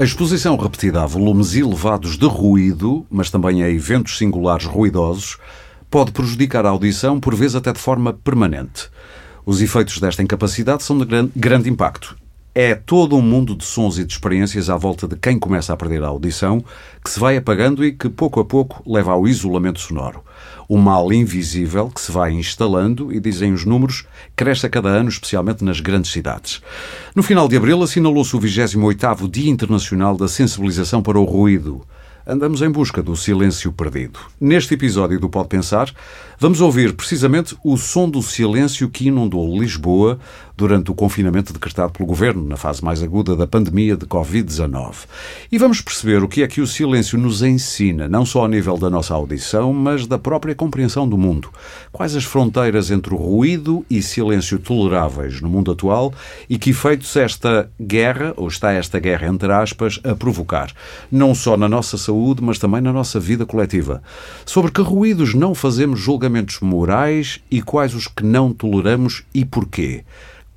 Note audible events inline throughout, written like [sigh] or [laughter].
A exposição repetida a volumes elevados de ruído, mas também a eventos singulares ruidosos, pode prejudicar a audição, por vezes até de forma permanente. Os efeitos desta incapacidade são de grande impacto. É todo um mundo de sons e de experiências à volta de quem começa a perder a audição, que se vai apagando e que, pouco a pouco, leva ao isolamento sonoro o mal invisível que se vai instalando e, dizem os números, cresce a cada ano, especialmente nas grandes cidades. No final de abril assinalou-se o 28º Dia Internacional da Sensibilização para o Ruído andamos em busca do silêncio perdido. Neste episódio do Pode Pensar, vamos ouvir precisamente o som do silêncio que inundou Lisboa durante o confinamento decretado pelo governo na fase mais aguda da pandemia de Covid-19. E vamos perceber o que é que o silêncio nos ensina, não só a nível da nossa audição, mas da própria compreensão do mundo. Quais as fronteiras entre ruído e silêncio toleráveis no mundo atual e que efeitos esta guerra, ou está esta guerra entre aspas, a provocar, não só na nossa saúde, mas também na nossa vida coletiva. Sobre que ruídos não fazemos julgamentos morais e quais os que não toleramos e porquê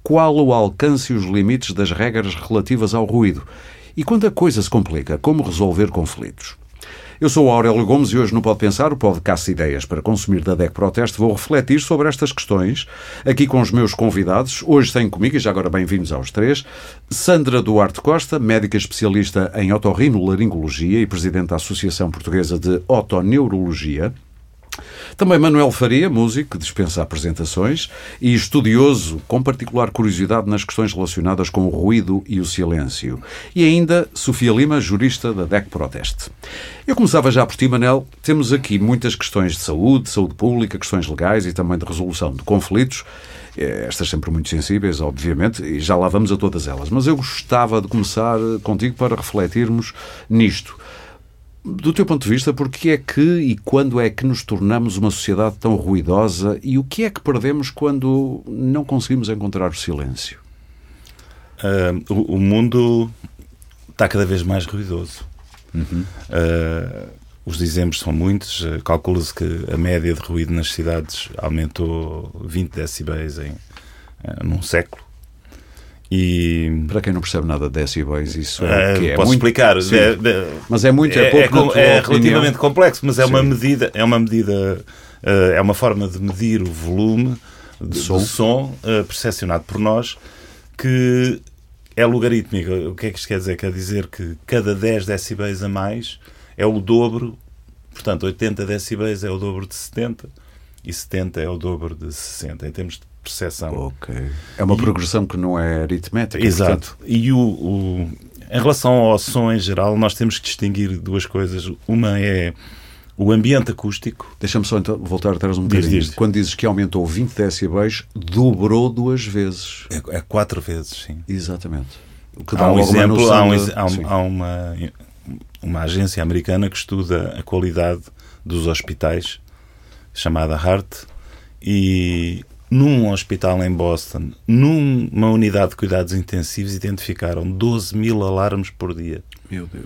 qual o alcance e os limites das regras relativas ao ruído. E quando a coisa se complica, como resolver conflitos? Eu sou Aurélio Gomes e hoje no Pode Pensar, o podcast de Ideias para consumir da DEC Proteste, vou refletir sobre estas questões aqui com os meus convidados. Hoje tenho comigo, e já agora bem-vindos aos três, Sandra Duarte Costa, médica especialista em otorrinolaringologia e presidente da Associação Portuguesa de Otoneurologia. Também Manuel Faria, músico que dispensa apresentações e estudioso com particular curiosidade nas questões relacionadas com o ruído e o silêncio. E ainda Sofia Lima, jurista da DEC Proteste. Eu começava já por ti, Manel. Temos aqui muitas questões de saúde, de saúde pública, questões legais e também de resolução de conflitos. Eh, estas sempre muito sensíveis, obviamente, e já lá vamos a todas elas. Mas eu gostava de começar contigo para refletirmos nisto do teu ponto de vista, porque é que e quando é que nos tornamos uma sociedade tão ruidosa e o que é que perdemos quando não conseguimos encontrar o silêncio? Uh, o, o, mundo está cada vez mais ruidoso. Uhum. Uh, os exemplos são muitos. Uh, Calcula-se que a média de ruído nas cidades aumentou 20 decibéis em, num século. E... Para quem não percebe nada de decibéis, isso é, que é Posso muito... explicar. É, é, mas é muito, é, é pouco. É, é relativamente complexo, mas é Sim. uma medida, é uma medida, uh, é uma forma de medir o volume de, som, de som uh, percepcionado por nós que é logarítmico. O que é que isto quer dizer? Quer dizer que cada 10 decibéis a mais é o dobro, portanto, 80 decibéis é o dobro de 70 e 70 é o dobro de 60. Em termos de percepção. Ok. É uma e, progressão que não é aritmética. Exato. Portanto... E o, o, em relação ao som em geral, nós temos que distinguir duas coisas. Uma é o ambiente acústico. Deixa-me só então voltar atrás um bocadinho. Diz, diz. Quando dizes que aumentou 20 decibéis, dobrou duas vezes. É, é quatro vezes, sim. Exatamente. O que dá há um exemplo, há, um, de... há, um, há uma, uma agência americana que estuda a qualidade dos hospitais, chamada HART, e num hospital em Boston, numa unidade de cuidados intensivos, identificaram 12 mil alarmes por dia. Meu Deus.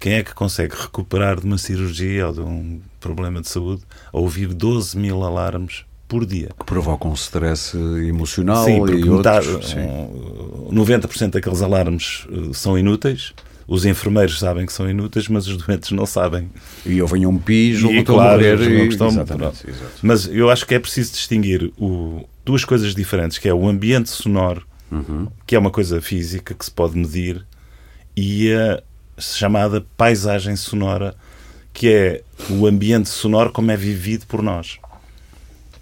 Quem é que consegue recuperar de uma cirurgia ou de um problema de saúde a ouvir 12 mil alarmes por dia? Que provocam stress emocional sim, e outros. Metade, sim. 90% daqueles alarmes eh, são inúteis os enfermeiros sabem que são inúteis, mas os doentes não sabem. E ouvem um piso, e, claro, a morrer. E... Estão... Exatamente, Mas eu acho que é preciso distinguir o... duas coisas diferentes, que é o ambiente sonoro, uhum. que é uma coisa física que se pode medir, e a chamada paisagem sonora, que é o ambiente sonoro como é vivido por nós.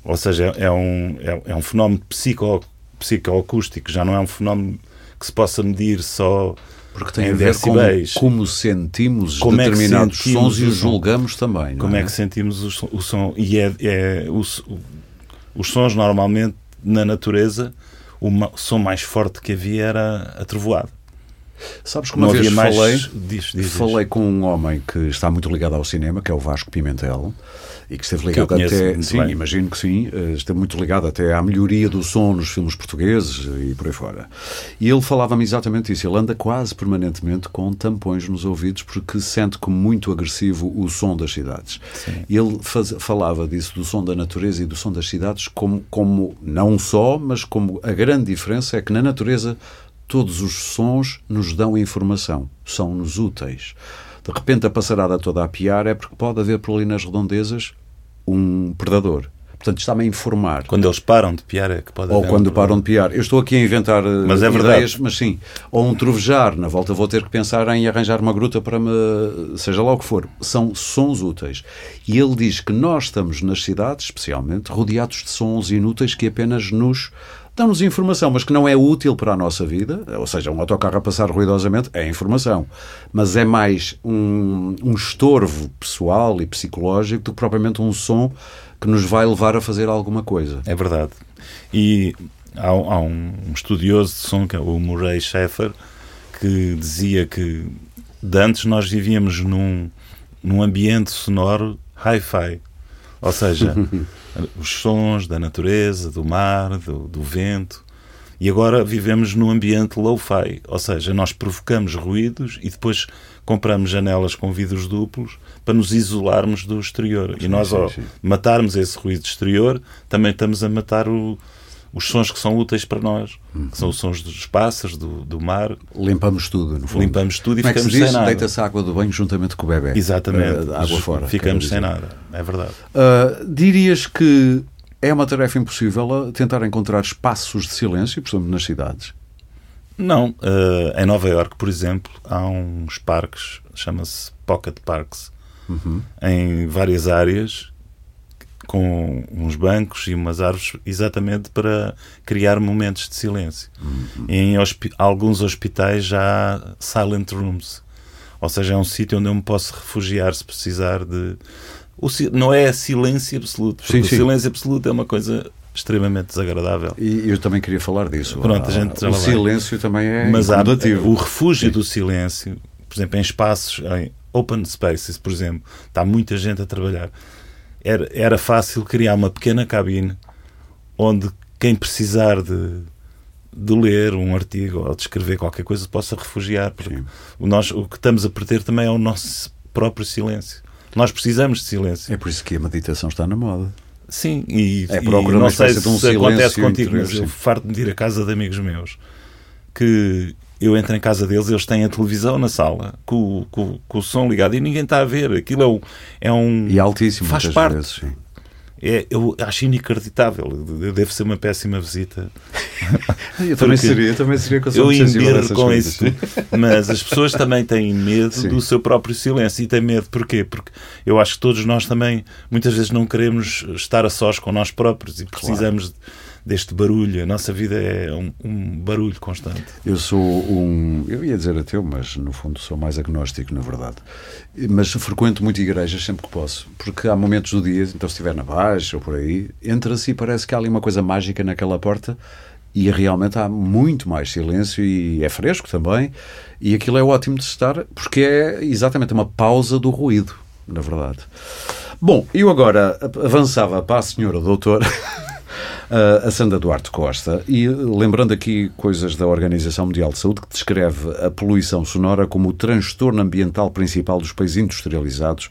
Ou seja, é um, é, é um fenómeno psico, psicoacústico, já não é um fenómeno que se possa medir só porque tem a ver com como sentimos como determinados é sentimos sons e os julgamos também. Como é? é? que sentimos o som? O e é, é os, os sons normalmente na natureza, o som mais forte que havia era a trovoada. Sabes que uma vez falei, diz, diz, falei com um homem que está muito ligado ao cinema, que é o Vasco Pimentel, e que esteve ligado que até. Sim, bem. imagino que sim, eh, esteve muito ligado até à melhoria do som nos filmes portugueses e por aí fora. E ele falava-me exatamente isso. Ele anda quase permanentemente com tampões nos ouvidos porque sente como muito agressivo o som das cidades. Sim. E ele faz, falava disso, do som da natureza e do som das cidades, como, como não só, mas como a grande diferença é que na natureza todos os sons nos dão informação, são-nos úteis. De repente a passarada toda a piar é porque pode haver por ali nas redondezas um predador. Portanto, está-me a informar. Quando eles param de piar é que pode Ou quando param de piar. Eu estou aqui a inventar eh, mas é ideias, verdade. mas sim. Ou um trovejar. Na volta vou ter que pensar em arranjar uma gruta para me... Seja lá o que for. São sons úteis. E ele diz que nós estamos nas cidades, especialmente, rodeados de sons inúteis que apenas nos dão-nos informação, mas que não é útil para a nossa vida, ou seja, um autocarro a passar ruidosamente é informação, mas é mais um, um estorvo pessoal e psicológico do que propriamente um som que nos vai levar a fazer alguma coisa. É verdade. E há, há um estudioso de som, que é o Murray Schaeffer, que dizia que de antes nós vivíamos num, num ambiente sonoro hi-fi. Ou seja, [laughs] os sons da natureza, do mar, do, do vento. E agora vivemos num ambiente low-fi, ou seja, nós provocamos ruídos e depois compramos janelas com vidros duplos para nos isolarmos do exterior. Sim, e nós, sim, ao sim. matarmos esse ruído exterior, também estamos a matar o, os sons que são úteis para nós, uhum. que são os sons dos pássaros, do, do mar. Limpamos tudo, no fundo. Limpamos tudo e Como ficamos é que se sem nada. Deita-se a água do banho juntamente com o bebê. Exatamente. Uh, água fora. Ficamos sem nada. É verdade. Uh, dirias que é uma tarefa impossível tentar encontrar espaços de silêncio, por exemplo, nas cidades? Não. Uh, em Nova York, por exemplo, há uns parques, chama-se Pocket Parks, uhum. em várias áreas, com uns bancos e umas árvores, exatamente para criar momentos de silêncio. Uhum. Em hospi alguns hospitais já há silent rooms, ou seja, é um sítio onde eu me posso refugiar se precisar de o, não é silêncio absoluto, sim, sim. o silêncio absoluto é uma coisa extremamente desagradável. E eu também queria falar disso. Pronto, a gente o silêncio também é Mas há, o refúgio sim. do silêncio, por exemplo, em espaços, em open spaces, por exemplo, está muita gente a trabalhar. Era, era fácil criar uma pequena cabine onde quem precisar de, de ler um artigo ou de escrever qualquer coisa possa refugiar. Porque o, nós, o que estamos a perder também é o nosso próprio silêncio. Nós precisamos de silêncio. É por isso que a meditação está na moda. Sim, e, é, e não sei se, um acontece contigo, mas eu farto de ir à casa de amigos meus que eu entro em casa deles, eles têm a televisão na sala com, com, com o som ligado e ninguém está a ver. Aquilo é um. É um e altíssimo, faz parte. Vezes, sim é, eu acho inacreditável. Deve ser uma péssima visita. [laughs] eu também seria, eu também seria com Eu embirro com coisas. isso. Mas as pessoas também têm medo Sim. do seu próprio silêncio. E têm medo porquê? Porque eu acho que todos nós também, muitas vezes, não queremos estar a sós com nós próprios e precisamos. Claro deste barulho. A nossa vida é um, um, barulho constante. Eu sou um. Eu ia dizer ateu, mas no fundo sou mais agnóstico, na verdade. Mas frequento muito igrejas sempre que posso, porque há momentos do dia, então se estiver na baixa ou por aí, entra-se e parece que há ali uma coisa mágica naquela porta e realmente há muito mais silêncio e é fresco também. E aquilo é ótimo de estar, porque é exatamente uma pausa do ruído, na verdade. Bom, eu agora avançava para a senhora doutora. [laughs] a Sandra Duarte Costa, e lembrando aqui coisas da Organização Mundial de Saúde, que descreve a poluição sonora como o transtorno ambiental principal dos países industrializados,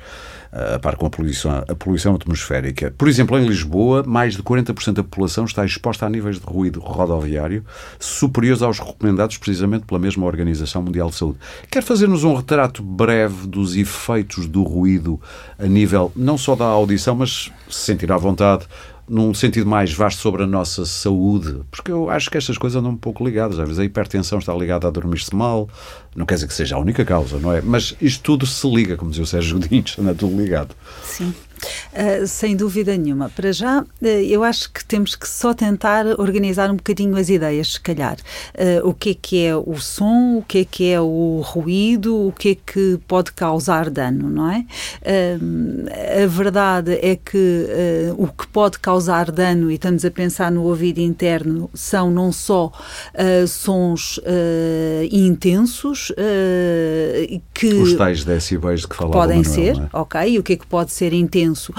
a par com a poluição, a poluição atmosférica. Por exemplo, em Lisboa, mais de 40% da população está exposta a níveis de ruído rodoviário superiores aos recomendados precisamente pela mesma Organização Mundial de Saúde. Quer fazer-nos um retrato breve dos efeitos do ruído a nível não só da audição, mas se sentir à vontade num sentido mais vasto sobre a nossa saúde, porque eu acho que estas coisas andam um pouco ligadas. Às vezes a hipertensão está ligada a dormir-se mal, não quer dizer que seja a única causa, não é? Mas isto tudo se liga, como dizia o Sérgio [laughs] Godinho, anda tudo ligado. Sim. Uh, sem dúvida nenhuma. Para já, uh, eu acho que temos que só tentar organizar um bocadinho as ideias, se calhar. Uh, o que é que é o som, o que é que é o ruído, o que é que pode causar dano, não é? a verdade é que o que pode causar dano, e estamos a pensar no ouvido interno, são não só sons intensos, que. Os tais decibéis de que falava Podem ser, é? ok. E o que é que pode ser intenso? Uh,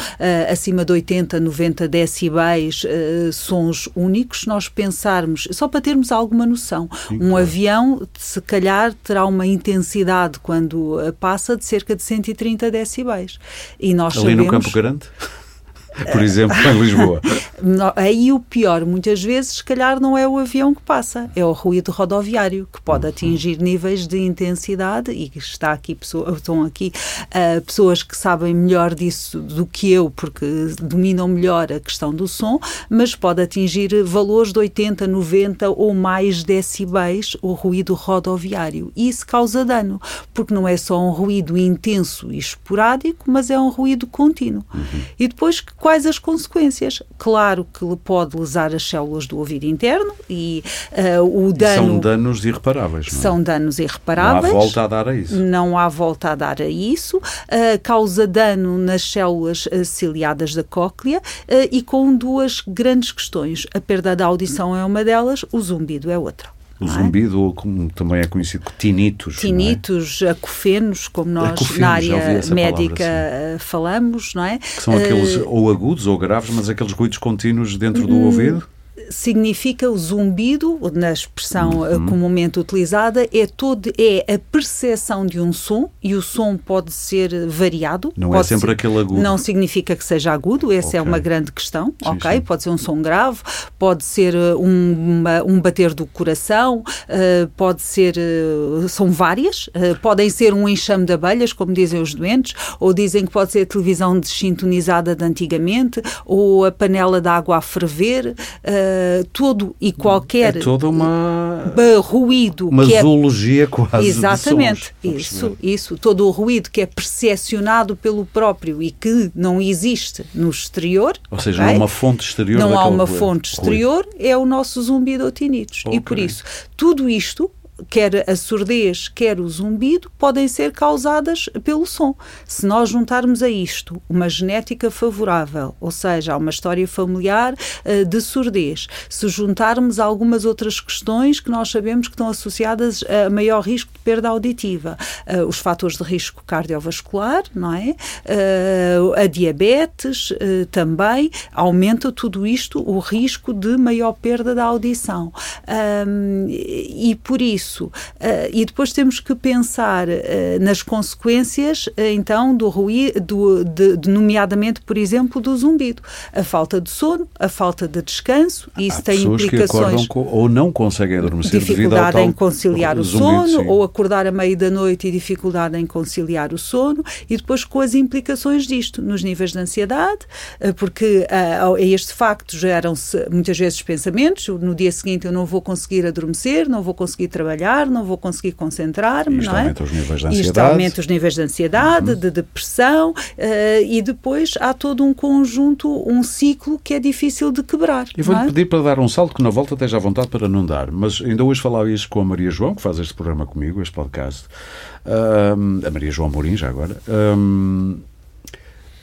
acima de 80, 90 decibéis, uh, sons únicos, nós pensarmos, só para termos alguma noção, Sim, um claro. avião, se calhar, terá uma intensidade quando uh, passa de cerca de 130 decibéis. E nós Ali sabemos... no Campo Grande? Por exemplo, em Lisboa. Aí o pior, muitas vezes, se calhar não é o avião que passa, é o ruído rodoviário, que pode uhum. atingir níveis de intensidade e está aqui, estão aqui uh, pessoas que sabem melhor disso do que eu, porque dominam melhor a questão do som, mas pode atingir valores de 80, 90 ou mais decibéis o ruído rodoviário. E isso causa dano, porque não é só um ruído intenso e esporádico, mas é um ruído contínuo. Uhum. E depois, quais as consequências? Claro que pode lesar as células do ouvido interno e uh, o dano. São danos irreparáveis. Não é? São danos irreparáveis. Não há volta a dar a isso. Não há volta a dar a isso. Uh, causa dano nas células uh, ciliadas da cóclea e com duas grandes questões. A perda da audição é uma delas, o zumbido é outra. O é? zumbido, ou como também é conhecido, tinitos. É? Tinitos, é? acofenos, como nós acofenos, na área médica palavra, falamos, não é? Que são aqueles uh, ou agudos ou graves, mas aqueles ruídos contínuos dentro do hum, ouvido? Significa o zumbido, na expressão eh, uhum. comumente utilizada, é, todo, é a percepção de um som e o som pode ser variado. Não é sempre ser, aquele agudo. Não significa que seja agudo, essa okay. é uma grande questão, sim, ok? Sim. Pode ser um som grave, pode ser eh, um, uma, um bater do coração, uh, pode ser, uh, são várias, uh, podem ser um enxame de abelhas, como dizem os doentes, ou dizem que pode ser a televisão desintonizada de antigamente, ou a panela de água a ferver, uh, todo e qualquer é toda uma ruído uma que zoologia é, quase exatamente isso isso todo o ruído que é percepcionado pelo próprio e que não existe no exterior ou seja okay? não há uma fonte exterior não há uma fonte exterior ruído. é o nosso zumbido tinitos okay. e por isso tudo isto quer a surdez, quer o zumbido, podem ser causadas pelo som. Se nós juntarmos a isto uma genética favorável, ou seja, uma história familiar uh, de surdez, se juntarmos algumas outras questões que nós sabemos que estão associadas a maior risco de perda auditiva, uh, os fatores de risco cardiovascular, não é? Uh, a diabetes também aumenta tudo isto o risco de maior perda da audição. Um, e por isso isso. Uh, e depois temos que pensar uh, nas consequências, uh, então, do ruído, de, de, nomeadamente, por exemplo, do zumbido. A falta de sono, a falta de descanso, Há isso tem implicações. Que ou não conseguem adormecer dificuldade em conciliar o sono, ou acordar a meio da noite e dificuldade em conciliar o sono, e depois com as implicações disto, nos níveis de ansiedade, porque a este facto geram-se muitas vezes pensamentos, no dia seguinte eu não vou conseguir adormecer, não vou conseguir trabalhar trabalhar, não vou conseguir concentrar-me, não é? aumenta os níveis de ansiedade. Isto aumenta os níveis de ansiedade, uhum. de depressão uh, e depois há todo um conjunto, um ciclo que é difícil de quebrar. E vou-lhe é? pedir para dar um salto que na volta esteja à vontade para não dar, mas ainda hoje falava isso com a Maria João, que faz este programa comigo, este podcast, uh, a Maria João Mourinho já agora.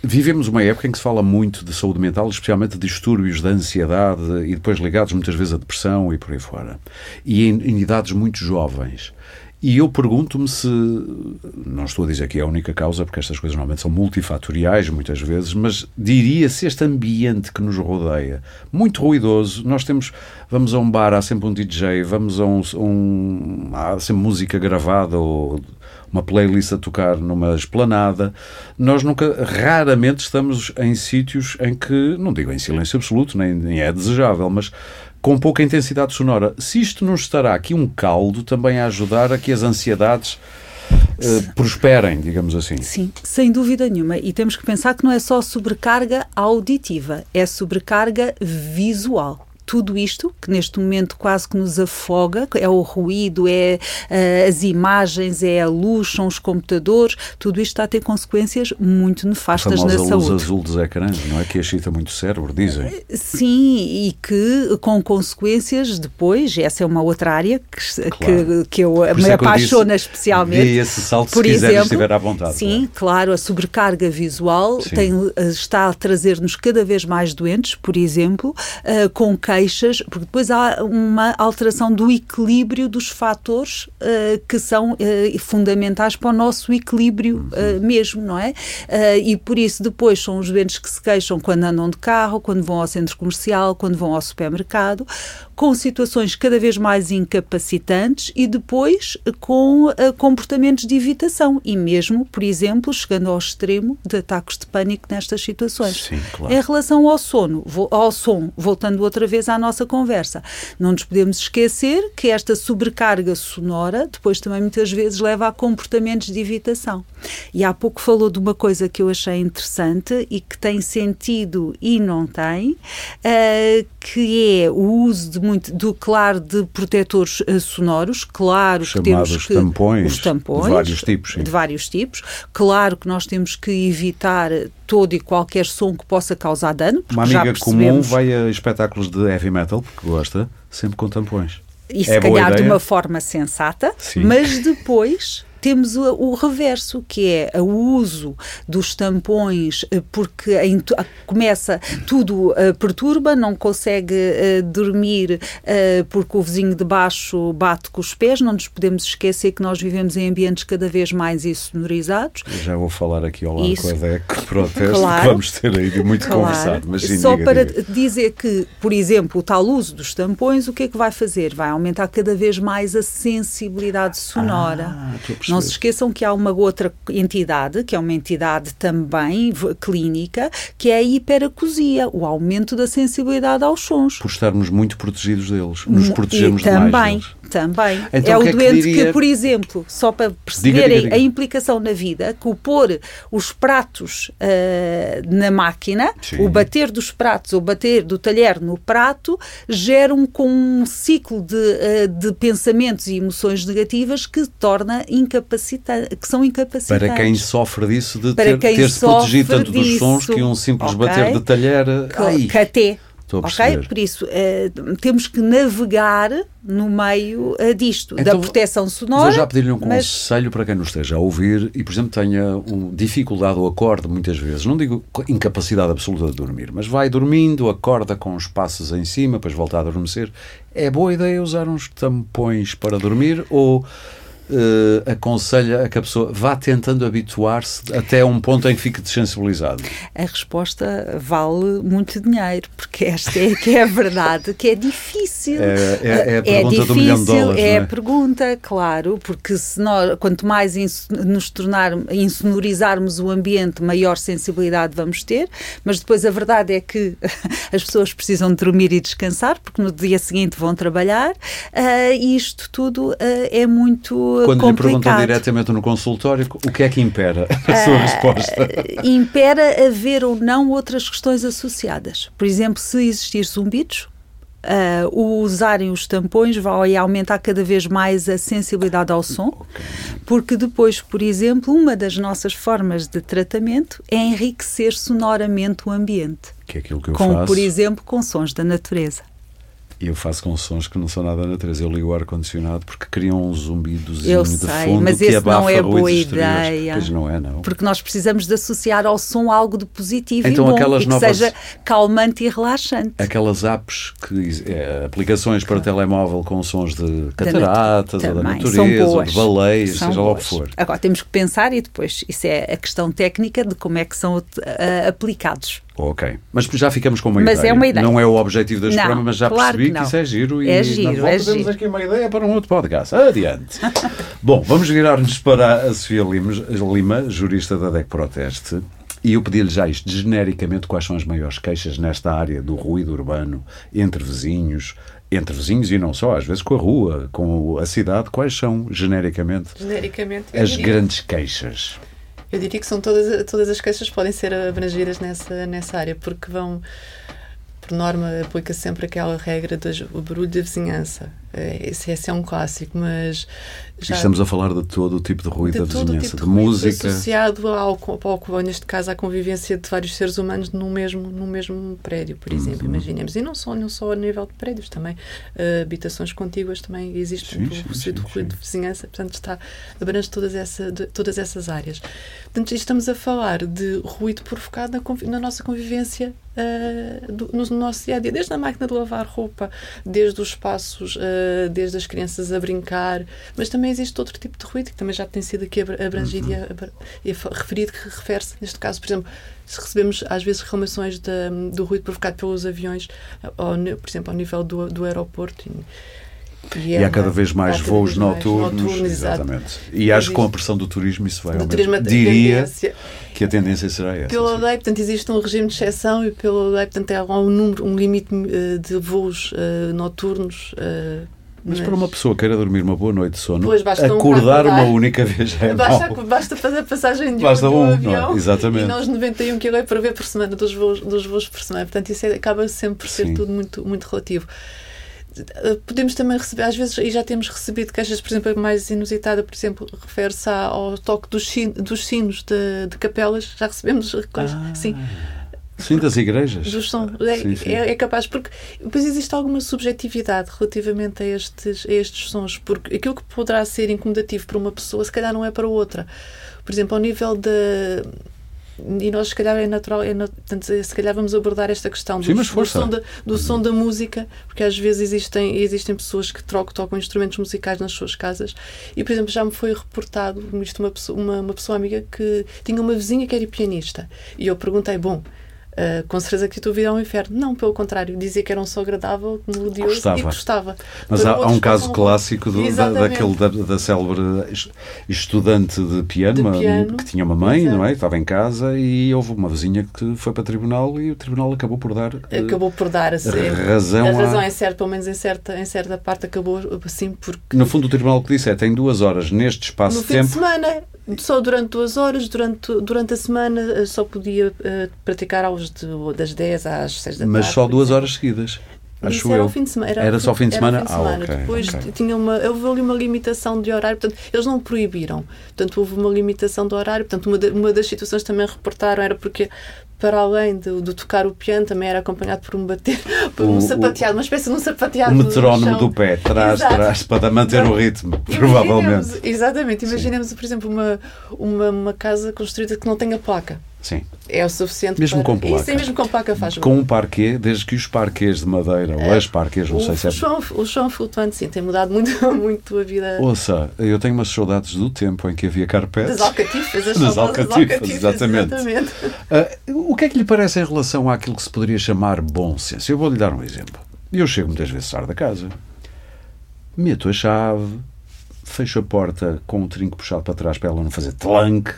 Vivemos uma época em que se fala muito de saúde mental, especialmente de distúrbios da ansiedade e depois ligados muitas vezes à depressão e por aí fora. E em, em idades muito jovens. E eu pergunto-me se, não estou a dizer que é a única causa, porque estas coisas normalmente são multifatoriais muitas vezes, mas diria se este ambiente que nos rodeia, muito ruidoso, nós temos, vamos a um bar, há sempre um DJ, vamos a um, um há sempre música gravada ou uma playlist a tocar numa esplanada. Nós nunca, raramente estamos em sítios em que, não digo em silêncio absoluto, nem, nem é desejável, mas com pouca intensidade sonora. Se isto não estará aqui um caldo também a ajudar a que as ansiedades Uh, prosperem, digamos assim. Sim, sem dúvida nenhuma. E temos que pensar que não é só sobrecarga auditiva, é sobrecarga visual tudo isto, que neste momento quase que nos afoga, é o ruído, é uh, as imagens, é a luz, são os computadores, tudo isto está a ter consequências muito nefastas na saúde. A luz azul dos ecrãs, não é? Que excita muito o cérebro, dizem. Eh, sim, e que com consequências depois, essa é uma outra área que, claro. que, que eu me é apaixona especialmente. E esse salto por se exemplo, quiser estiver à vontade. Sim, claro, claro a sobrecarga visual tem, está a trazer-nos cada vez mais doentes, por exemplo, uh, com quem queixas, porque depois há uma alteração do equilíbrio dos fatores uh, que são uh, fundamentais para o nosso equilíbrio uh, mesmo, não é? e por isso depois são os doentes que se queixam quando andam de carro, quando vão ao centro comercial, quando vão ao supermercado, com situações cada vez mais incapacitantes e depois com comportamentos de evitação e mesmo, por exemplo, chegando ao extremo de ataques de pânico nestas situações. Sim, claro. Em relação ao sono, ao som, voltando outra vez à nossa conversa, não nos podemos esquecer que esta sobrecarga sonora depois também muitas vezes leva a comportamentos de evitação. E há pouco falou de uma coisa que eu achei interessante e que tem sentido e não tem, uh, que é o uso de muito, do claro de protetores uh, sonoros. Claro Chamados que temos que tampões, os tampões de vários tipos, sim. de vários tipos. Claro que nós temos que evitar todo e qualquer som que possa causar dano. Uma amiga comum vai a espetáculos de heavy metal, porque gosta, sempre com tampões. E se é calhar de uma forma sensata, Sim. mas depois temos o, o, reverso, que é o uso dos tampões, eh, porque a, começa, tudo uh, perturba, não consegue uh, dormir uh, porque o vizinho de baixo bate com os pés. Não nos podemos esquecer que nós vivemos em ambientes cada vez mais insonorizados. Já vou falar aqui ao lado Isso. com a DEC, [laughs] protesto, claro. vamos ter aí muito claro. conversado. Mas sim, Só diga, para diga. dizer que, por exemplo, o tal uso dos tampões, o que é que vai fazer? Vai aumentar cada vez mais a sensibilidade sonora. Ah, não se esqueçam que há uma outra entidade, que é uma entidade também clínica, que é a hiperacusia, o aumento da sensibilidade aos sons. Por estarmos muito protegidos deles, nos protegemos e também, mais deles. Também. Então, é o que doente é que, diria... que, por exemplo, só para perceberem diga, diga, diga. a implicação na vida, que o pôr os pratos uh, na máquina, Sim. o bater dos pratos ou bater do talher no prato, geram com um ciclo de, uh, de pensamentos e emoções negativas que torna incapacitante, que são incapacitantes. Para quem sofre disso, de ter, ter-se protegido tanto disso, dos sons que um simples okay. bater de talher. Que, que até ok? Por isso, uh, temos que navegar no meio uh, disto, então, da proteção sonora. Vou já pedir-lhe um mas... conselho para quem nos esteja a ouvir e, por exemplo, tenha um, dificuldade ou acorde muitas vezes. Não digo incapacidade absoluta de dormir, mas vai dormindo, acorda com os passos em cima, depois volta a adormecer. É boa ideia usar uns tampões para dormir ou uh, aconselha a que a pessoa vá tentando habituar-se até um ponto em que fique desensibilizado? A resposta vale muito dinheiro, porque esta é que é a verdade, que é difícil. É, é, é a é pergunta é difícil, do milhão de dólares. É, é a pergunta, claro, porque se nós, quanto mais nos tornar, insonorizarmos o ambiente, maior sensibilidade vamos ter, mas depois a verdade é que [laughs] as pessoas precisam de dormir e descansar, porque no dia seguinte vão trabalhar, uh, e isto tudo uh, é muito quando complicado. lhe perguntam diretamente no consultório, o que é que impera a sua uh, resposta? [laughs] Impera haver ou não outras questões associadas. Por exemplo, se existir zumbidos, Uh, o usarem os tampões vai aumentar cada vez mais a sensibilidade ao som, okay. porque depois, por exemplo, uma das nossas formas de tratamento é enriquecer sonoramente o ambiente. Que é aquilo que eu com, faço. Por exemplo, com sons da natureza. E eu faço com sons que não são nada natureza. Eu ligo o ar-condicionado porque criam um zumbidozinho eu de fundo mas que abafa não é boa ideia. Pois não é, não. Porque nós precisamos de associar ao som algo de positivo então, e bom, aquelas e que novas, seja calmante e relaxante. Aquelas apps, que, é, aplicações para telemóvel com sons de cataratas, da, ou da natureza, ou de baleias, são seja lá o que for. Agora, temos que pensar e depois, isso é a questão técnica de como é que são uh, aplicados. Ok. Mas já ficamos com uma mas ideia. É uma ideia. Não é o objetivo deste programa, mas já claro percebi que, que, isso é giro. É e giro, é giro. temos aqui uma ideia para um outro podcast. Adiante. [laughs] Bom, vamos virar-nos para a Sofia Lima, jurista da DEC Proteste. E eu pedi-lhe já isto, genericamente, quais são as maiores queixas nesta área do ruído urbano, entre vizinhos, entre vizinhos e não só, às vezes com a rua, com a cidade, quais são, genericamente, genericamente as grandes queixas? Eu diria que são todas, todas as queixas podem ser abrangidas nessa, nessa área, porque vão, por norma, aplica sempre aquela regra do barulho da vizinhança. É, esse, esse é um clássico, mas já... Estamos a falar de todo o tipo de ruído da vizinhança, tipo de, de música. Associado ao, ao, neste caso, à convivência de vários seres humanos no mesmo, no mesmo prédio, por exemplo, uhum. imaginemos. E não só, não só a nível de prédios, também uh, habitações contíguas também existem sim, o, sim, ruído de vizinhança, portanto está, abrange todas, essa, de, todas essas áreas. Portanto, estamos a falar de ruído provocado na, na nossa convivência Uh, do, no nosso dia a dia, desde a máquina de lavar roupa, desde os espaços, uh, desde as crianças a brincar, mas também existe outro tipo de ruído que também já tem sido aqui abrangido uhum. e, referido, que refere-se, neste caso, por exemplo, se recebemos às vezes reclamações do ruído provocado pelos aviões, ao, por exemplo, ao nível do, do aeroporto. E, e, é e há cada vez mais cada voos vez noturnos. noturnos exatamente. E acho que com a pressão do turismo isso vai aumentar. Diria que a tendência será essa. Pela lei, portanto, existe um regime de exceção e pela lei, portanto, há um número, um limite uh, de voos uh, noturnos. Uh, mas, mas, para uma pessoa que queira dormir uma boa noite de sono, pois, acordar, um uma única vez é basta, basta fazer a passagem de basta um, um avião não, exatamente. e nós 91 kg para ver por semana dos voos, dos voos por semana. Portanto, isso é, acaba sempre por ser Sim. tudo muito, muito relativo. Podemos também receber, às vezes, e já temos recebido queixas, por exemplo, a mais inusitada, por exemplo, refere-se ao toque dos, sin dos sinos de, de, capelas, já recebemos ah, sim. Sim, das igrejas. Do som. É, sim, sim. É, é, capaz, porque depois existe alguma subjetividade relativamente a estes, a estes sons, porque aquilo que poderá ser incomodativo para uma pessoa, se calhar não é para outra. Por exemplo, ao nível da e nós se calhar é natural, é, portanto, se calhar vamos abordar esta questão do, Sim, do, som, da, do som da música, porque às vezes existem, existem pessoas que trocam, tocam instrumentos musicais nas suas casas. E, por exemplo, já me foi reportado isto uma pessoa, uma, uma pessoa amiga que tinha uma vizinha que era pianista. E eu perguntei, bom, Uh, com certeza que a tua vida é um inferno. Não, pelo contrário, dizia que era um só agradável, melodioso gostava. e gostava. Mas há, há, um caso clássico do, da, daquele da, da célebre estudante de piano, de piano, que tinha uma mãe, Exato. não é? Estava em casa e houve uma vizinha que foi para o tribunal e o tribunal acabou por dar eh, acabou por dar assim, razão. A razão a... é certa, pelo menos em certa, em certa parte acabou assim porque. No fundo, o tribunal que disse é tem duas horas neste espaço no de tempo. De semana só durante duas horas, durante, durante a semana eh, só podia uh, praticar aulas de, das 10 às 6 da tarde. Mas só duas horas seguidas. Acho Isso era eu. fim de semana. Era, era só fim de semana? Fim de semana. Ah, okay, Depois okay. tinha uma, houve ali uma limitação de horário, portanto, eles não proibiram. Portanto, houve uma limitação do horário. Portanto, uma, de, uma das situações também reportaram era porque para além de, de, tocar o piano, também era acompanhado por um bater, [laughs] por um sapateado, uma espécie de um sapateado. O metrónomo do pé, trás, trás, para manter o ritmo, [laughs] provavelmente. Exatamente. Imaginemos, Sim. por exemplo, uma, uma, uma casa construída que não tenha placa. Sim. É o suficiente mesmo para... com placa. Isso, mesmo com placa faz. Com um parquê, desde que os parquês de madeira, ou as parquês, não o, sei se é... Chão, o chão flutuante, sim, tem mudado muito, [laughs] muito a vida. Ouça, eu tenho umas saudades do tempo em que havia carpetes. Das alcatifas, as [laughs] das alcatifas, exatamente. exatamente. Uh, o que é que lhe parece em relação àquilo que se poderia chamar bom senso? Eu vou-lhe dar um exemplo. Eu chego muitas vezes tarde da casa, meto a chave, fecho a porta com o trinco puxado para trás para ela não fazer tlanque,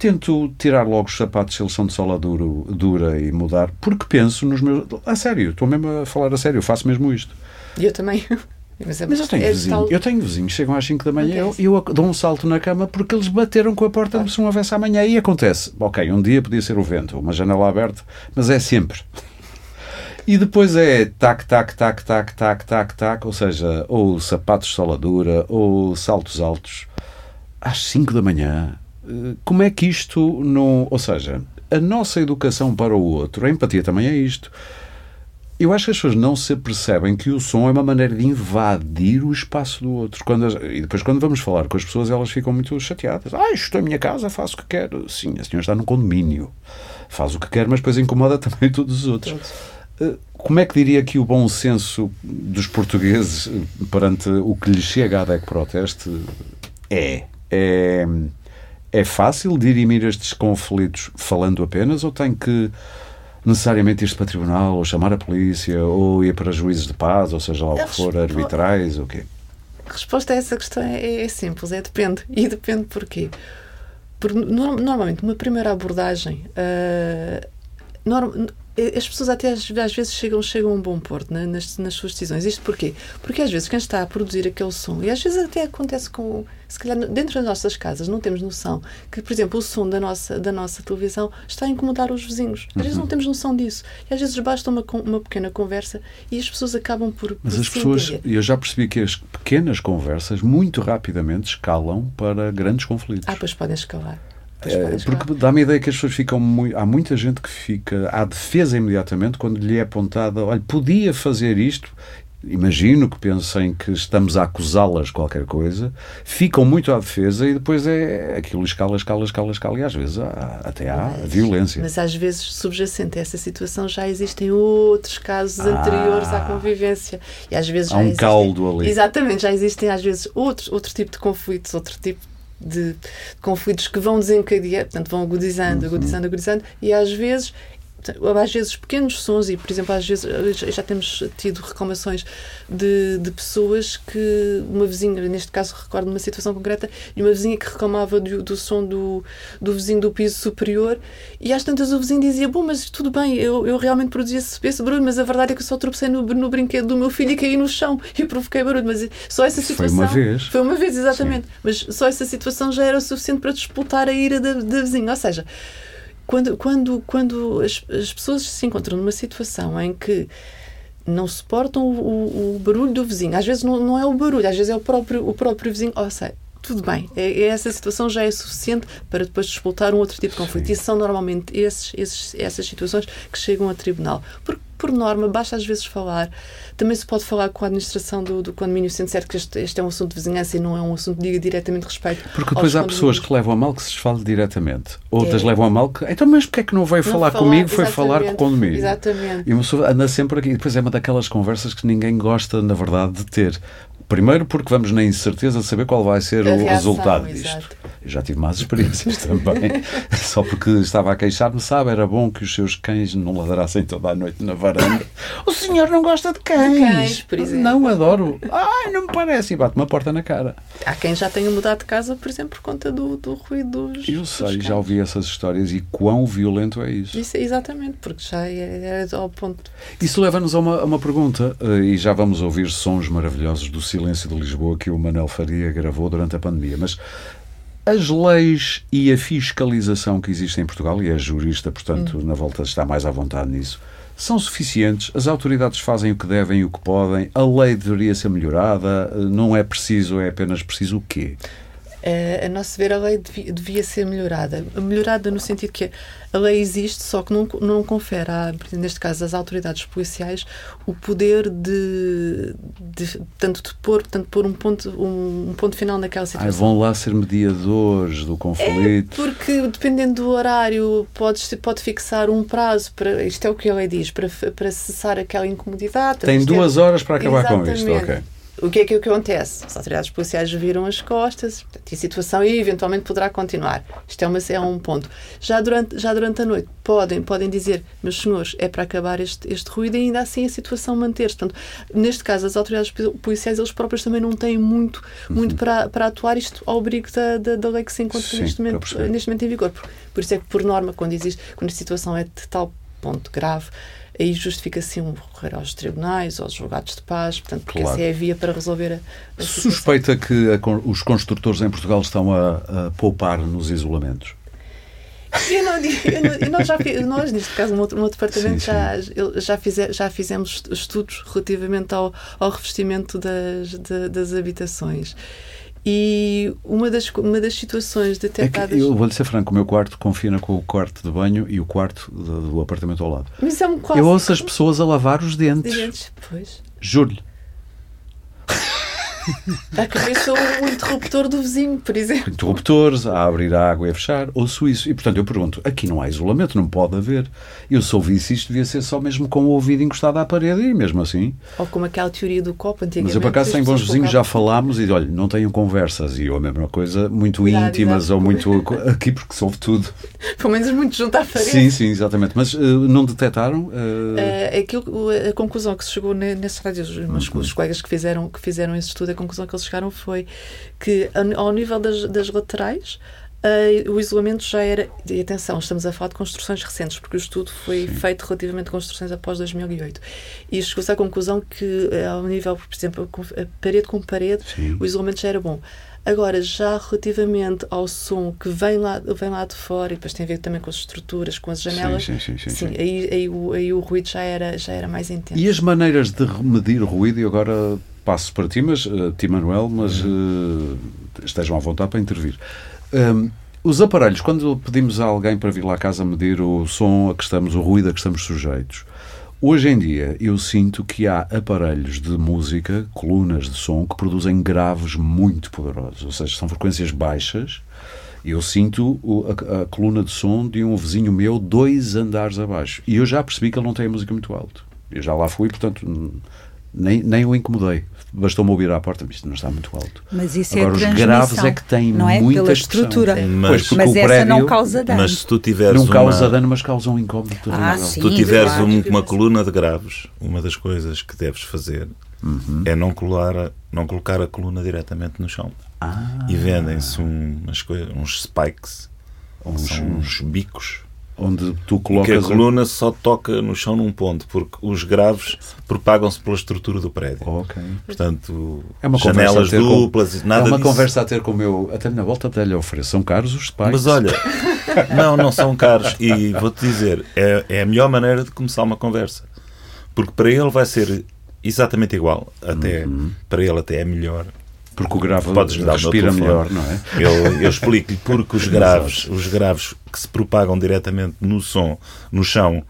tento tirar logo os sapatos se eles são de sola duro, dura e mudar, porque penso nos meus. A sério, estou mesmo a falar a sério, eu faço mesmo isto. E eu também. [laughs] Mas, é, Mas eu tenho é vizinhos, tal... eu tenho vizinhos, chegam às 5 da manhã e eu, eu, dou um salto na cama porque eles bateram com a porta ah. se não houvesse amanhã. E acontece, ok, um dia podia ser o vento, uma janela aberta, mas é sempre. E depois é tac, tac, tac, tac, tac, tac, tac, ou seja, ou sapatos de sola dura, ou saltos altos, às 5 da manhã, como é que isto não. Ou seja, a nossa educação para o outro, a empatia também é isto. Eu acho que as pessoas não se percebem que o som é uma maneira de invadir o espaço do outro. Quando as, e depois, quando vamos falar com as pessoas, elas ficam muito chateadas. Ah, estou em minha casa, faço o que quero. Sim, a senhora está num condomínio. Faz o que quer, mas depois incomoda [laughs] também todos os outros. Eh, como é que diria que o bom senso dos portugueses eh, perante o que lhes chega à DEC Proteste é? É é fácil dirimir estes conflitos falando apenas ou tem que necessariamente ir para o tribunal ou chamar a polícia ou ir para juízes de paz, ou seja lá o que for, arbitrais ou quê? A resposta a essa questão é, é simples, é depende. E depende porquê. Porque normalmente, numa primeira abordagem, uh, norm, as pessoas até às, às, vezes chegam, chegam a um bom porto né, nas, nas suas decisões. Isto porquê? Porque às vezes quem está a produzir aquele som, e às vezes até acontece com, se calhar dentro das nossas casas não temos noção que, por exemplo, o som da nossa, da nossa televisão está a incomodar os vizinhos. Às vezes não uhum. temos noção disso. E às vezes basta uma, uma pequena conversa e as pessoas acabam por. Mas as pessoas, entender. eu já percebi que as pequenas conversas muito rapidamente escalam para grandes conflitos. Ah, pois podem escalar. É, porque dá-me a ideia que as pessoas ficam muito. Há muita gente que fica à defesa imediatamente quando lhe é apontada: olha, podia fazer isto. Imagino que pensem que estamos a acusá-las de qualquer coisa, ficam muito à defesa e depois é aquilo escala, escala, escala, escala e às vezes há, até há mas, violência. Mas às vezes, subjacente a essa situação, já existem outros casos ah, anteriores à convivência. E às vezes há um existem, caldo ali. Exatamente, já existem às vezes outros, outro tipo de conflitos, outro tipo de conflitos que vão desencadear, portanto, vão agudizando, uhum. agudizando, agudizando, e às vezes às vezes pequenos sons e por exemplo às vezes já temos tido reclamações de, de pessoas que uma vizinha neste caso recordo uma situação concreta e uma vizinha que reclamava do, do som do, do vizinho do piso superior e às tantas o vizinho dizia bom mas tudo bem eu, eu realmente produzia esse, esse barulho mas a verdade é que eu só tropecei no, no brinquedo do meu filho e caí no chão e [laughs] provoquei barulho. Mas só essa situação foi uma vez. foi uma vez exatamente. Sim. mas só essa situação já era o suficiente para disputar a ira da, da vizinha. Ou seja quando, quando, quando as, as pessoas se encontram numa situação em que não suportam o, o, o, barulho do vizinho, às vezes não, não é o barulho, às vezes é o próprio, o próprio vizinho, ou seja, tudo bem, é, é, essa situação já é suficiente para depois disputar um outro tipo de conflito. Sim. E são normalmente esses, esses, essas situações que chegam a tribunal. Porque por norma, basta às vezes falar. Também se pode falar com a administração do, do condomínio, sendo certo que este, este, é um assunto de vizinhança e não é um assunto que diga diretamente respeito. Porque depois há pessoas que levam a mal que se fale diretamente. Outras é. levam a mal que. Então, mas porquê é que não veio não falar, falar, comigo? Foi falar com o condomínio. Exatamente. E uma pessoa anda sempre aqui. E depois é uma daquelas conversas que ninguém gosta, na verdade, de ter. Primeiro porque vamos na incerteza de saber qual vai ser a o reação, resultado disto. Exato. Eu já tive más experiências [laughs] também. Só porque estava a queixar-me, sabe, era bom que os seus cães não ladrassem toda a noite na varanda. O senhor não gosta de cães. Cães. Não, adoro. Ai, não me parece. E bate uma porta na cara. Há quem já tenha mudado de casa, por exemplo, por conta do, do ruído dos Eu sei, dos já ouvi essas histórias e quão violento é isso. Isso, exatamente, porque já é, é ao ponto. Isso leva-nos a uma, a uma pergunta, eh, e já vamos ouvir sons maravilhosos do silêncio Silêncio de Lisboa que o Manel Faria gravou durante a pandemia. Mas as leis e a fiscalização que existem em Portugal, e é jurista, portanto, hum. na volta está mais à vontade nisso, são suficientes? As autoridades fazem o que devem e o que podem? A lei deveria ser melhorada? Não é preciso, é apenas preciso o quê? A nosso ver, a lei devia, devia, ser melhorada. Melhorada no sentido que a lei existe, só que não, não confere, a, neste caso, às autoridades policiais, o poder de, de tanto de pôr, tanto pôr um ponto, um, um ponto final naquela situação. Ai, vão lá ser mediadores do conflito. É porque, dependendo do horário, pode, pode fixar um prazo para. Isto é o que a lei diz, para, para cessar aquela incomodidade. Tem duas é, horas para acabar com isto, ok. O que é que, acontece? As autoridades policiais viram as costas e a situação e eventualmente poderá continuar. Isto é, uma, é um ponto. Já durante, já durante a noite podem, podem dizer, meus senhores, é para acabar este, este ruído e ainda assim a situação manter-se. Portanto, neste caso, as autoridades policiais, eles próprios também não têm muito, muito uhum. para, para atuar isto ao abrigo da, da, da lei que se encontra Sim, neste, momento, neste momento em vigor. Por, por isso é que, por norma, quando existe, quando a situação é de tal ponto grave, aí justifica-se um recorrer aos tribunais, aos julgados de paz, portanto, porque claro. essa é a via para resolver a, a Suspeita que a, os construtores em Portugal estão a, a poupar nos isolamentos? Eu não, eu não, eu não já nós, neste caso, no, outro departamento, sim, sim. Já, já, já fizemos estudos relativamente ao, ao revestimento das, de, das habitações. E uma das, uma das situações detectadas. É eu vou-lhe ser franco, o meu quarto confina com o quarto de banho e o quarto do, do apartamento ao lado. Mas é um Eu ouço as pessoas a lavar os dentes. dentes pois. Juro-lhe. À cabeça o interruptor do vizinho, por exemplo. Interruptores, a abrir a água e a fechar, ouço isso. E, portanto, eu pergunto, aqui não há isolamento, não pode haver. Eu se ouvisse isto, devia ser só mesmo com o ouvido encostado à parede e mesmo assim. Ou como aquela teoria do copo antigamente. Mas eu, por acaso, tenho bons vizinhos, já falámos e, olha, não tenham conversas. E eu, a mesma coisa, muito íntimas ou muito... Aqui, porque se ouve tudo. [laughs] Pelo menos muito junto à parede. Sim, sim, exatamente. Mas uh, não detectaram? Uh... Uh, aquilo, a conclusão que se chegou nesse rádio, mas uhum. os colegas que fizeram, que fizeram esse estudo, a conclusão que eles chegaram foi que, ao nível das, das laterais, uh, o isolamento já era. E atenção, estamos a falar de construções recentes, porque o estudo foi Sim. feito relativamente a construções após 2008. E chegou-se à conclusão que, ao nível, por exemplo, parede com parede, Sim. o isolamento já era bom. Agora, já relativamente ao som que vem lá, vem lá de fora, e depois tem a ver também com as estruturas, com as janelas, sim, sim, sim, sim, sim. Aí, aí, o, aí o ruído já era, já era mais intenso. E as maneiras de medir o ruído, e agora passo para ti, mas, uh, ti Manuel, mas uh, estejam à vontade para intervir. Um, os aparelhos, quando pedimos a alguém para vir lá à casa medir o som a que estamos, o ruído a que estamos sujeitos, Hoje em dia eu sinto que há aparelhos de música, colunas de som, que produzem graves muito poderosos, ou seja, são frequências baixas. Eu sinto a, a, coluna de som de um vizinho meu dois andares abaixo. E eu já percebi que ele não tem a música muito alto. Eu já lá fui, portanto, nem, nem o incomodei. Bastou-me ouvir à porta, mas isto não está muito alto. Mas isso Agora, é os graves é que têm não é? muita Pela estrutura. Mas, mas essa prédio, não causa dano. Mas se tu tiveres não uma... causa dano, mas causa um incómodo. Ah, sim, se tu tiveres claro. um, uma coluna de graves, uma das coisas que deves fazer uhum. é não, colar, não colocar a coluna diretamente no chão. Ah. E vendem-se umas uns spikes, uns, uns bicos onde tu colocas. que a coluna só toca no chão num ponto, porque os graves propagam-se pela estrutura do prédio. Ok. Portanto, é uma janelas duplas, com, nada É uma disso. conversa a ter com o meu. Até na volta até lhe ofereço. São caros os pais. Mas olha, não, não são caros. E vou-te dizer, é, é a melhor maneira de começar uma conversa. Porque para ele vai ser exatamente igual. Até, uhum. Para ele até é melhor porque o grave Podes respira melhor, não é? Eu, eu explico-lhe porque os [laughs] graves, os graves que se propagam diretamente no som, no chão,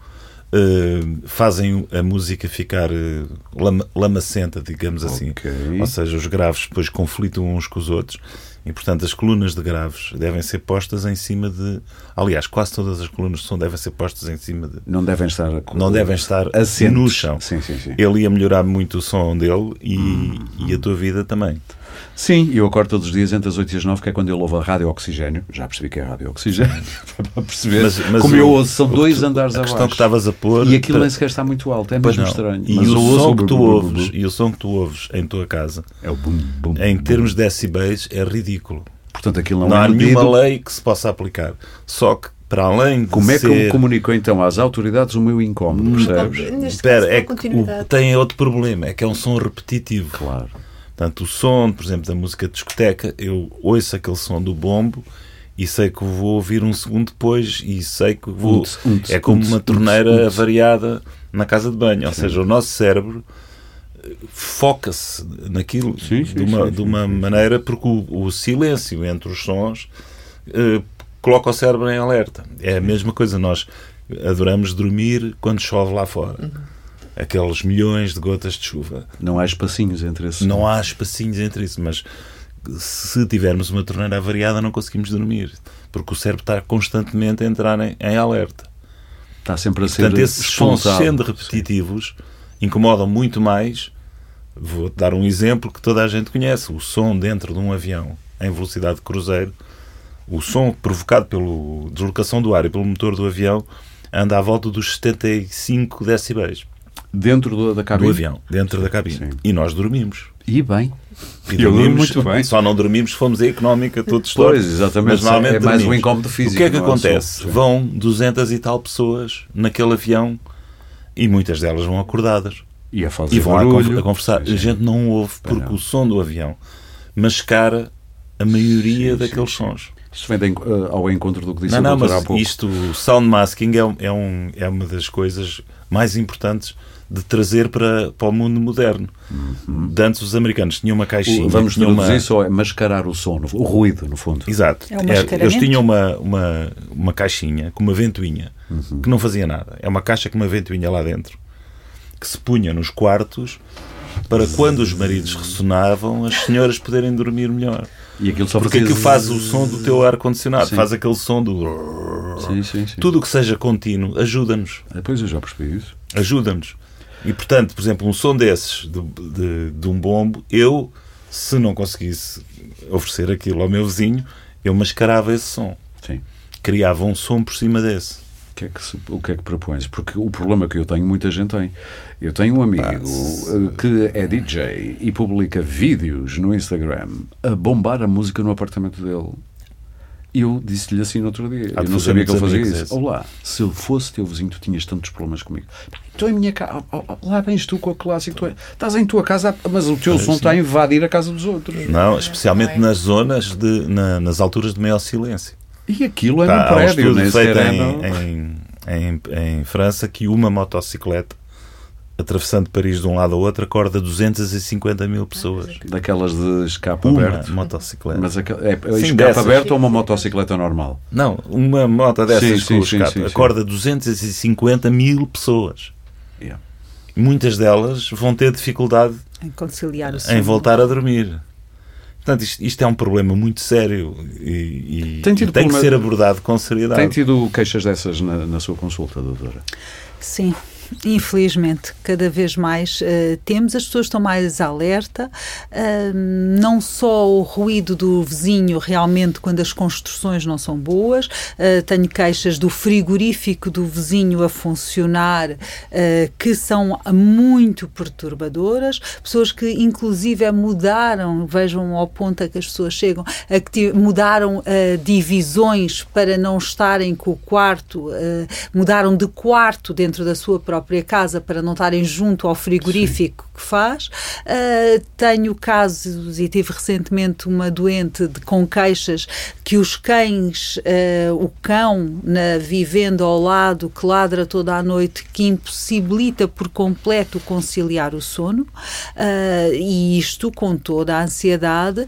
uh, fazem a música ficar uh, lama, lamacenta, digamos assim. Okay. Ou seja, os graves depois conflitam uns com os outros. E, portanto, as colunas de graves devem ser postas em cima de. Aliás, quase todas as colunas de som devem ser postas em cima de. Não devem estar. Não devem estar assentes. no chão. Sim, sim, sim. Ele ia melhorar muito o som dele e, hum. e a tua vida também. Sim, eu acordo todos os dias entre as 8 e as 9, que é quando eu louvo a rádio oxigênio. Já percebi que é rádio oxigênio, para [laughs] perceber. Mas, mas Como o, eu ouço, são dois andares a abaixo. questão que estavas a pôr. E aquilo nem sequer está muito alto, é mesmo estranho. E o, som que tu ouves, e o som que tu ouves em tua casa, é o bum, bum, em termos de decibéis, é ridículo. Portanto, aquilo não, não é há medido. nenhuma lei que se possa aplicar. Só que para além de Como é ser... que eu comunicou então às autoridades o meu incómodo, hum, percebes? Espera, é que o, tem outro problema, é que é um som repetitivo. Claro. Portanto, o som, por exemplo, da música de discoteca, eu ouço aquele som do bombo e sei que vou ouvir um segundo depois e sei que vou. é como uma torneira variada na casa de banho. Ou seja, o nosso cérebro foca-se naquilo sim, sim, de uma, sim, de uma maneira porque o, o, silêncio entre os sons eh, coloca o cérebro em alerta. É a mesma coisa. Nós adoramos dormir quando chove lá fora. Uhum aqueles milhões de gotas de chuva. Não há espacinhos entre isso. Não há espacinhos entre isso, mas se tivermos uma torneira avariada não conseguimos dormir, porque o cérebro está constantemente a entrar em, em alerta. Está sempre a ser Portanto, esses sons sendo repetitivos Sim. incomodam muito mais. Vou dar um exemplo que toda a gente conhece: o som dentro de um avião em velocidade de cruzeiro, o som provocado pela deslocação do ar e pelo motor do avião anda à volta dos 75 decibéis. Dentro da cabine? Do avião, dentro da cabine. Sim. E nós dormimos. E bem. E dormimos, muito bem. Só não dormimos, fomos a económica todos Pois, exatamente. Mas normalmente é mais um incómodo físico. O que é que acontece? É vão 200 e tal pessoas naquele avião e muitas delas vão acordadas. E, a fazer e vão barulho. a conversar. Sim. A gente não ouve porque não. o som do avião mascara a maioria sim, daqueles sim, sons. Isto vem de, uh, ao encontro do que disse não, não, mas há pouco. Isto, sound masking é, é, um, é uma das coisas mais importantes de trazer para, para o mundo moderno. Uhum. De antes os americanos tinham uma caixinha. Vamos traduzir uma... só é mascarar o som, o ruído, no fundo. Exato. É um Eles tinham uma, uma, uma caixinha com uma ventoinha uhum. que não fazia nada. É uma caixa com uma ventoinha lá dentro que se punha nos quartos para quando os maridos ressonavam as senhoras poderem dormir melhor. E aquilo só Porque aquilo faz o som do teu ar-condicionado, faz aquele som do. Sim, sim, sim. Tudo o que seja contínuo ajuda-nos. Depois eu já percebi isso. Ajuda-nos. E, portanto, por exemplo, um som desses, de, de, de, um bombo, eu, se não conseguisse oferecer aquilo ao meu vizinho, eu mascarava esse som. Sim. Criava um som por cima desse. O que, é que, o que é que propões? Porque o problema que eu tenho, muita gente tem. Eu tenho um amigo ah, que é DJ e publica vídeos no Instagram a bombar a música no apartamento dele. Eu disse-lhe assim no outro dia. eu não sabia que ele fazia isso. Olá, se eu fosse teu vizinho, tu tinhas tantos problemas comigo. Estou em minha casa. Lá vens tu com a clássico. Tu é, estás em tua casa, mas o teu som está a invadir a casa dos outros. Não, especialmente nas zonas, de, na, nas alturas de maior silêncio. E aquilo é tá, num prédio, um feito em, em, em, em França que uma motocicleta atravessando Paris de um lado ao outro, acorda 250 mil pessoas. Daquelas de escape uma aberto? motocicleta. Mas é, é, é sim, escape dessas. aberto ou uma motocicleta normal? Não, uma moto dessas sim, com sim, escape sim, acorda 250 mil pessoas. Yeah. Muitas delas vão ter dificuldade em conciliar o sono. Em voltar a dormir. Portanto, isto, isto, é um problema muito sério e, e tem, tem problema... que ser abordado com seriedade. Tem tido queixas dessas na, na sua consulta, doutora? Sim, Infelizmente, cada vez mais uh, temos, as pessoas estão mais alerta, uh, não só o ruído do vizinho realmente quando as construções não são boas, uh, tenho queixas do frigorífico do vizinho a funcionar que são muito perturbadoras, pessoas que inclusive mudaram, vejam ao ponto a que as pessoas chegam, a que mudaram divisões para não estarem com o quarto, mudaram de quarto dentro da sua própria própria casa para não estarem junto ao frigorífico Sim. que faz. Uh, tenho casos e tive recentemente uma doente de, com queixas que os cães, uh, o cão na vivenda ao lado que ladra toda a noite, que impossibilita por completo conciliar o sono, uh, e isto com toda a ansiedade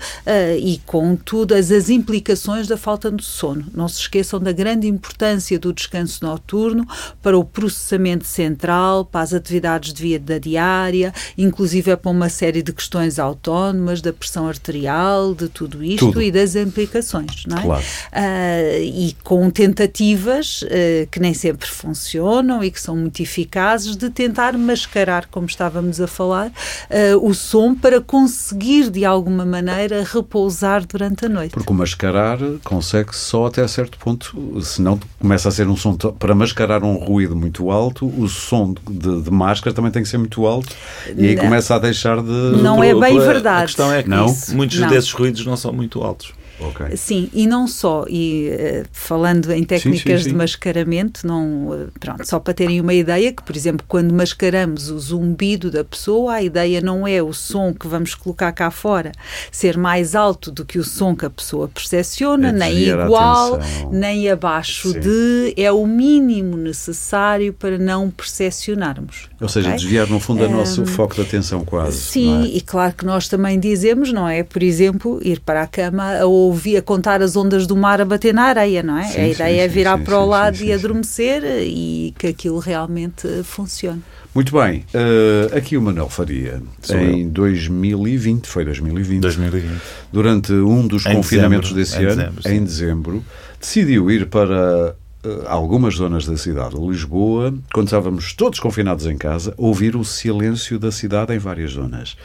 e com todas as implicações da falta de sono. Não se esqueçam da grande importância do descanso noturno para o processamento central central, para as atividades de vida diária, inclusive é para uma série de questões autónomas, da pressão arterial, de tudo isto tudo. e das implicações, não é? Claro. Uh, e com tentativas uh, que nem sempre funcionam e que são muito eficazes de tentar mascarar, como estávamos a falar, uh, o som para conseguir de alguma maneira repousar durante a noite. Porque o mascarar consegue só até certo ponto, senão começa a ser um som para mascarar um ruído muito alto, o som som de, de, máscara também tem que ser muito alto e aí não. começa a deixar de. Não é bem verdade. A questão é que não? muitos não. desses ruídos não são muito altos. Okay. Sim, e não só, e uh, falando em técnicas sim, sim, sim. de mascaramento, não, uh, pronto, só para terem uma ideia, que por exemplo, quando mascaramos o zumbido da pessoa, a ideia não é o som que vamos colocar cá fora ser mais alto do que o som que a pessoa percepciona, é nem igual, nem abaixo de, é o mínimo necessário para não percepcionarmos. Ou seja, okay? desviar no fundo o nosso um, foco de atenção quase. Sim, é? e claro que nós também dizemos, não é? Por exemplo, ir para a cama ou ouvia contar as ondas do mar a bater na areia, não é? Sim, a ideia sim, é virar sim, para o lado e adormecer e que aquilo realmente funcione. Muito bem, uh, aqui o Manuel Faria, Sou em eu. 2020, foi 2020, 2020, durante um dos em confinamentos dezembro, desse em ano, dezembro, em dezembro, decidiu ir para eh, algumas zonas da cidade, Lisboa, quando estávamos todos confinados em casa, ouvir o silêncio da cidade em várias zonas.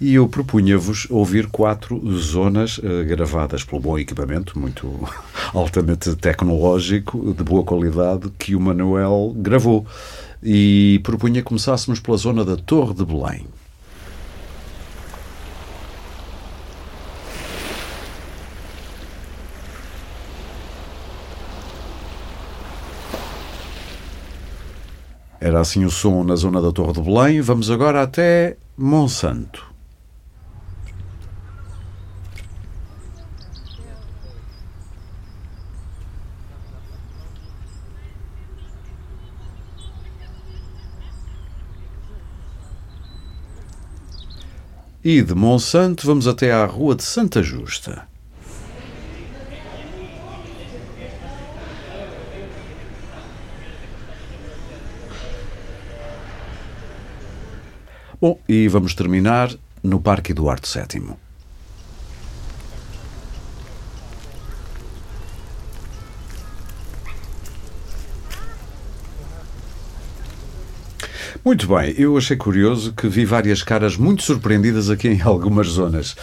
E eu propunha-vos ouvir quatro zonas uh, gravadas pelo bom equipamento, muito [laughs] altamente tecnológico, de boa qualidade, que o Manuel gravou. E propunha começássemos pela zona da Torre de Belém. Era assim o som na zona da Torre de Belém. Vamos agora até Monsanto. E de Monsanto vamos até à Rua de Santa Justa. Bom, e vamos terminar no Parque Eduardo VII. Muito bem, eu achei curioso que vi várias caras muito surpreendidas aqui em algumas zonas.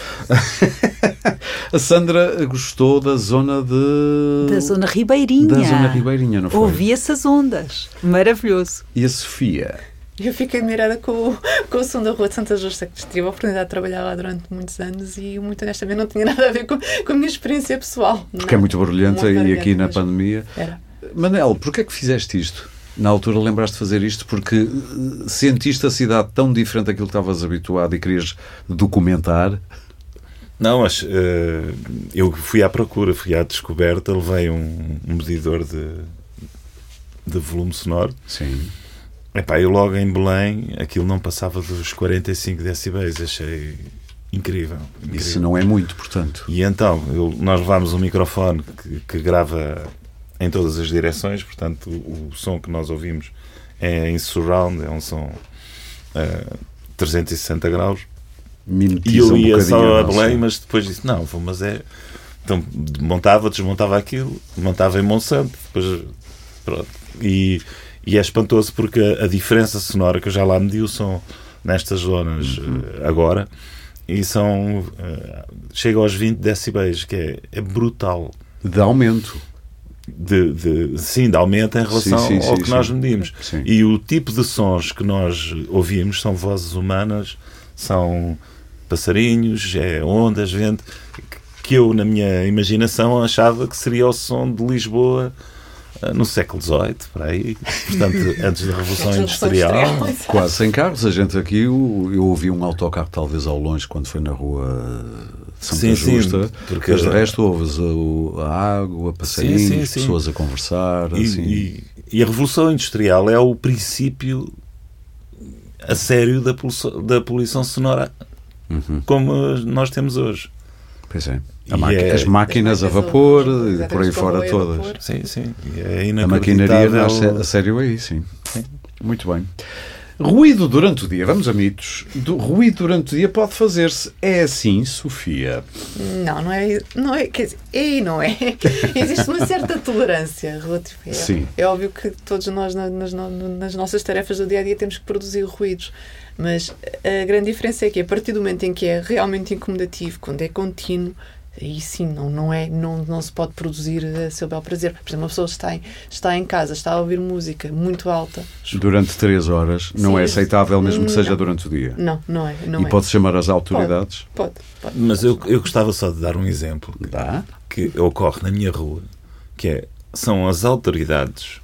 [laughs] A Sandra gostou da zona de. Da zona ribeirinha. Da zona ribeirinha, não foi? Ouvi essas ondas. Maravilhoso. E a Sofia? Eu fiquei admirada com, com o som da Rua de Santa Justa, que tive a oportunidade de trabalhar lá durante muitos anos e, muito honestamente, não tinha [laughs] nada a ver com, com a minha experiência pessoal. Porque não. é muito barulhenta muito e aqui na pandemia. Era. Manel, porquê é que fizeste isto? Na altura lembraste de fazer isto porque eh, sentiste a cidade tão diferente daquilo que estavas habituado e querias documentar? Não, mas uh, eu fui à procura, fui à descoberta, levei um, um medidor de, de volume sonoro. Sim. Epá, eu logo em Belém, aquilo não passava dos 45 decibéis, achei incrível, incrível. Isso não é muito, portanto. E então, eu, nós levámos um microfone que, que, grava em todas as direções, portanto, o, o, som que nós ouvimos é em surround, é um som uh, 360 graus. e eu ia um só a Belém, mas depois disse: não, vou, mas é. Então montava, desmontava aquilo, montava em Monsanto, depois pronto. E e é espantoso porque a, a diferença sonora, que eu já lá medi o som nestas zonas uhum. uh, agora, e são. Uh, chega aos 20 decibéis, que é, é brutal. De aumento. De, de, sim, de aumento em relação sim, sim, ao sim, que nós medimos. E o tipo de sons que nós ouvimos são vozes humanas, são passarinhos, é ondas, vento, que eu, na minha imaginação, achava que seria o som de Lisboa no século XVIII, por aí, portanto, antes da Revolução Industrial. Quase sem carros. A gente aqui, eu ouvi um autocarro talvez ao longe quando foi na rua de Santa sim, Justa, sim, porque mas de resto ouves a, a água, passarinhos, sim, sim, pessoas a conversar. E, assim. e, e, a Revolução Industrial é o princípio a sério da poluição, da poluição sonora uhum. como nós temos hoje. Pois é. É, as máquinas a vapor e por aí fora todas. Sim, sim. É a maquinaria nasce a sério aí, sim. sim. Muito bem. Ruído durante o dia, vamos a mitos. Do, ruído durante o dia pode fazer-se. É assim, Sofia? Não, não é. Não é quer dizer, é e não é. [laughs] Existe uma certa tolerância relativa. É, Sim. é óbvio que todos nós, nas, nas nossas tarefas do dia a dia, temos que produzir ruídos. Mas a grande diferença é que a partir do momento em que é realmente incomodativo, quando é contínuo, aí sim não, não, é, não, não se pode produzir a seu bel prazer. Por exemplo, uma pessoa está em, está em casa, está a ouvir música muito alta. Durante três horas, não sim, é aceitável mesmo que seja não, durante o dia? Não, não é. Não e é. pode chamar as autoridades? Pode, pode. pode Mas eu, eu gostava só de dar um exemplo Dá? que ocorre na minha rua, que é, são as autoridades,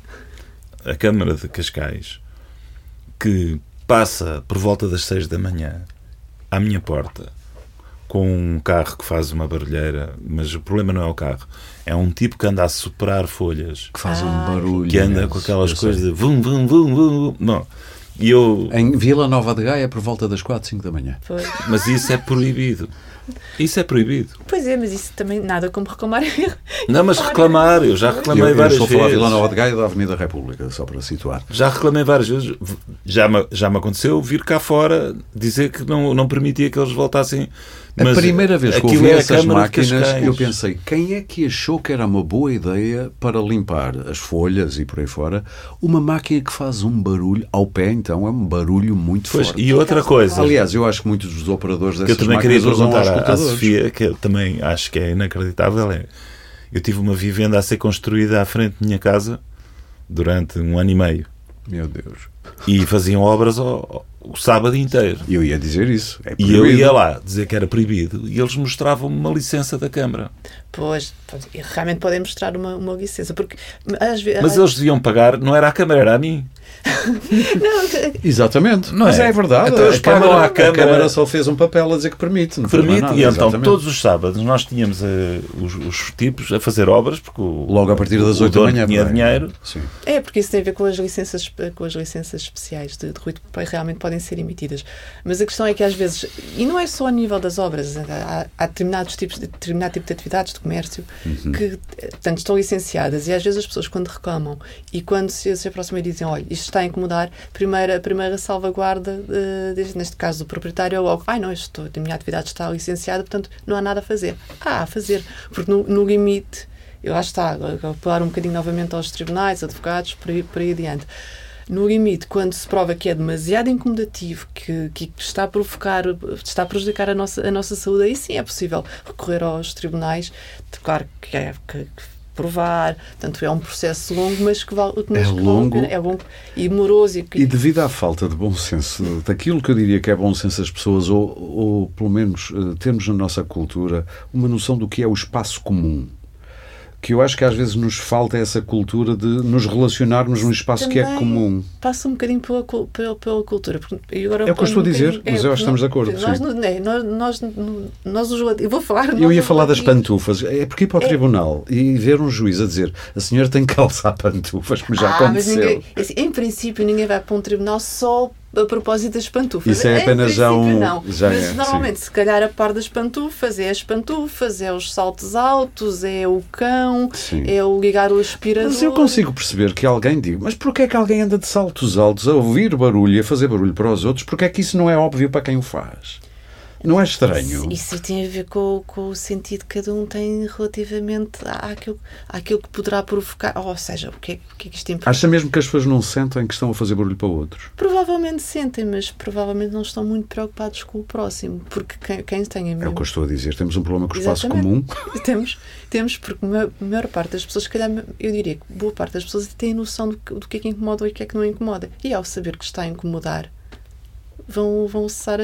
a Câmara de Cascais, que passa por volta das seis da manhã à minha porta com um carro que faz uma barulheira, mas o problema não é o carro, é um tipo que anda a superar folhas. Que faz ah, um barulho. Que anda com aquelas coisas de vum, vum, vum, vum. Não. E eu... Em Vila Nova de Gaia, por volta das 4, 5 da manhã. Foi. Mas isso é proibido. Isso é proibido. Pois é, mas isso também nada como reclamar. Não, mas reclamar, eu já reclamei eu, eu várias vezes. Estou a falar de Vila Nova de Gaia da Avenida República, só para situar. Já reclamei várias vezes. Já me, já me aconteceu vir cá fora dizer que não, não permitia que eles voltassem a primeira vez que ouvi é essas máquinas, eu pensei, quem é que achou que era uma boa ideia para limpar as folhas e por aí fora, uma máquina que faz um barulho ao pé, então é um barulho muito pois, forte. E outra coisa. Aliás, eu acho que muitos dos operadores dessas que eu também queria perguntar à Sofia, que eu também acho que é inacreditável, é eu tive uma vivenda a ser construída à frente da minha casa durante um ano e meio. Meu Deus. E faziam obras ao, o sábado inteiro. E eu ia dizer isso. É e eu ia lá dizer que era proibido e eles mostravam uma licença da Câmara. Pois, realmente podem mostrar uma, uma licença. Porque, às vezes, Mas eles deviam pagar, não era a Câmara, era a mim. [laughs] não, Exatamente. Não Mas é, é verdade. Então, a, Câmara, a, Câmara, a, Câmara, só fez um papel a dizer que permite. Que permite. E então, exatamente. todos os sábados, nós tínhamos uh, os, os, tipos a fazer obras, porque o, Logo a partir das 8 da manhã. tinha dinheiro. Sim. É, porque isso tem a ver com as licenças, com as licenças especiais de, de ruído que realmente podem ser emitidas. Mas a questão é que às vezes, e não é só a nível das obras, há, há determinados tipos de, determinado tipo de atividades de comércio uhum. que portanto, estão licenciadas e às vezes as pessoas quando reclamam e quando se, se aproximam e dizem, olha, isto está a incomodar, a primeira salvaguarda, uh, neste caso do proprietário, é logo, ai não, isto, a minha atividade está licenciada, portanto não há nada a fazer. Ah, a fazer, porque no, no limite, eu lá está, apelar um bocadinho novamente aos tribunais, advogados, por aí, por aí adiante no limite, quando se prova que é demasiado incomodativo, que, que está a provocar, está a prejudicar a nossa, a nossa saúde, aí sim é possível recorrer aos tribunais. Claro que, é, que provar. Portanto, é um processo longo, mas que vale, mas é, que longo, vale, é longo e moroso. E, e devido à falta de bom senso, daquilo que eu diria que é bom senso das pessoas, ou, ou pelo menos uh, termos na nossa cultura uma noção do que é o espaço comum que eu acho que às vezes nos falta essa cultura de nos relacionarmos num espaço Também que é comum. Passa um bocadinho pela, pela, pela cultura. E agora é o que eu estou a dizer, mas eu acho que estamos de acordo. Nós, é, nós, nós, nós, os eu vou falar. Eu ia falar das pantufas. É porque ir para o é. tribunal e ver um juiz a dizer a senhora tem que [laughs] calçar pantufas, como já ah, aconteceu. Ninguém, assim, em princípio, ninguém vai para um tribunal só a propósito das pantufas. Isso é apenas já um. Não. Já Mas é, normalmente, sim. se calhar, a par das pantufas é as pantufas, é os saltos altos, é o cão, sim. é o ligar o aspirador. Mas eu consigo perceber que alguém diga, mas porquê é que alguém anda de saltos altos a ouvir barulho e a fazer barulho para os outros? Porque é que isso não é óbvio para quem o faz? Não é estranho? Isso, isso tem a ver com, com, o sentido que cada um tem relativamente àquilo, àquilo que poderá provocar. Ou seja, o que é, o que, é que isto implica? Acha mesmo que as pessoas não sentem que estão a fazer barulho para outros? Provavelmente sentem, mas provavelmente não estão muito preocupados com o próximo. Porque quem, quem tem a mesmo... É o que eu estou a dizer. Temos um problema com o espaço comum. [laughs] [laughs] temos, temos, porque a maior parte das pessoas, se calhar, eu diria que boa parte das pessoas tem noção do, do que é que incomoda e o que é que não incomoda. E ao saber que está a incomodar, vão, vão, cessar,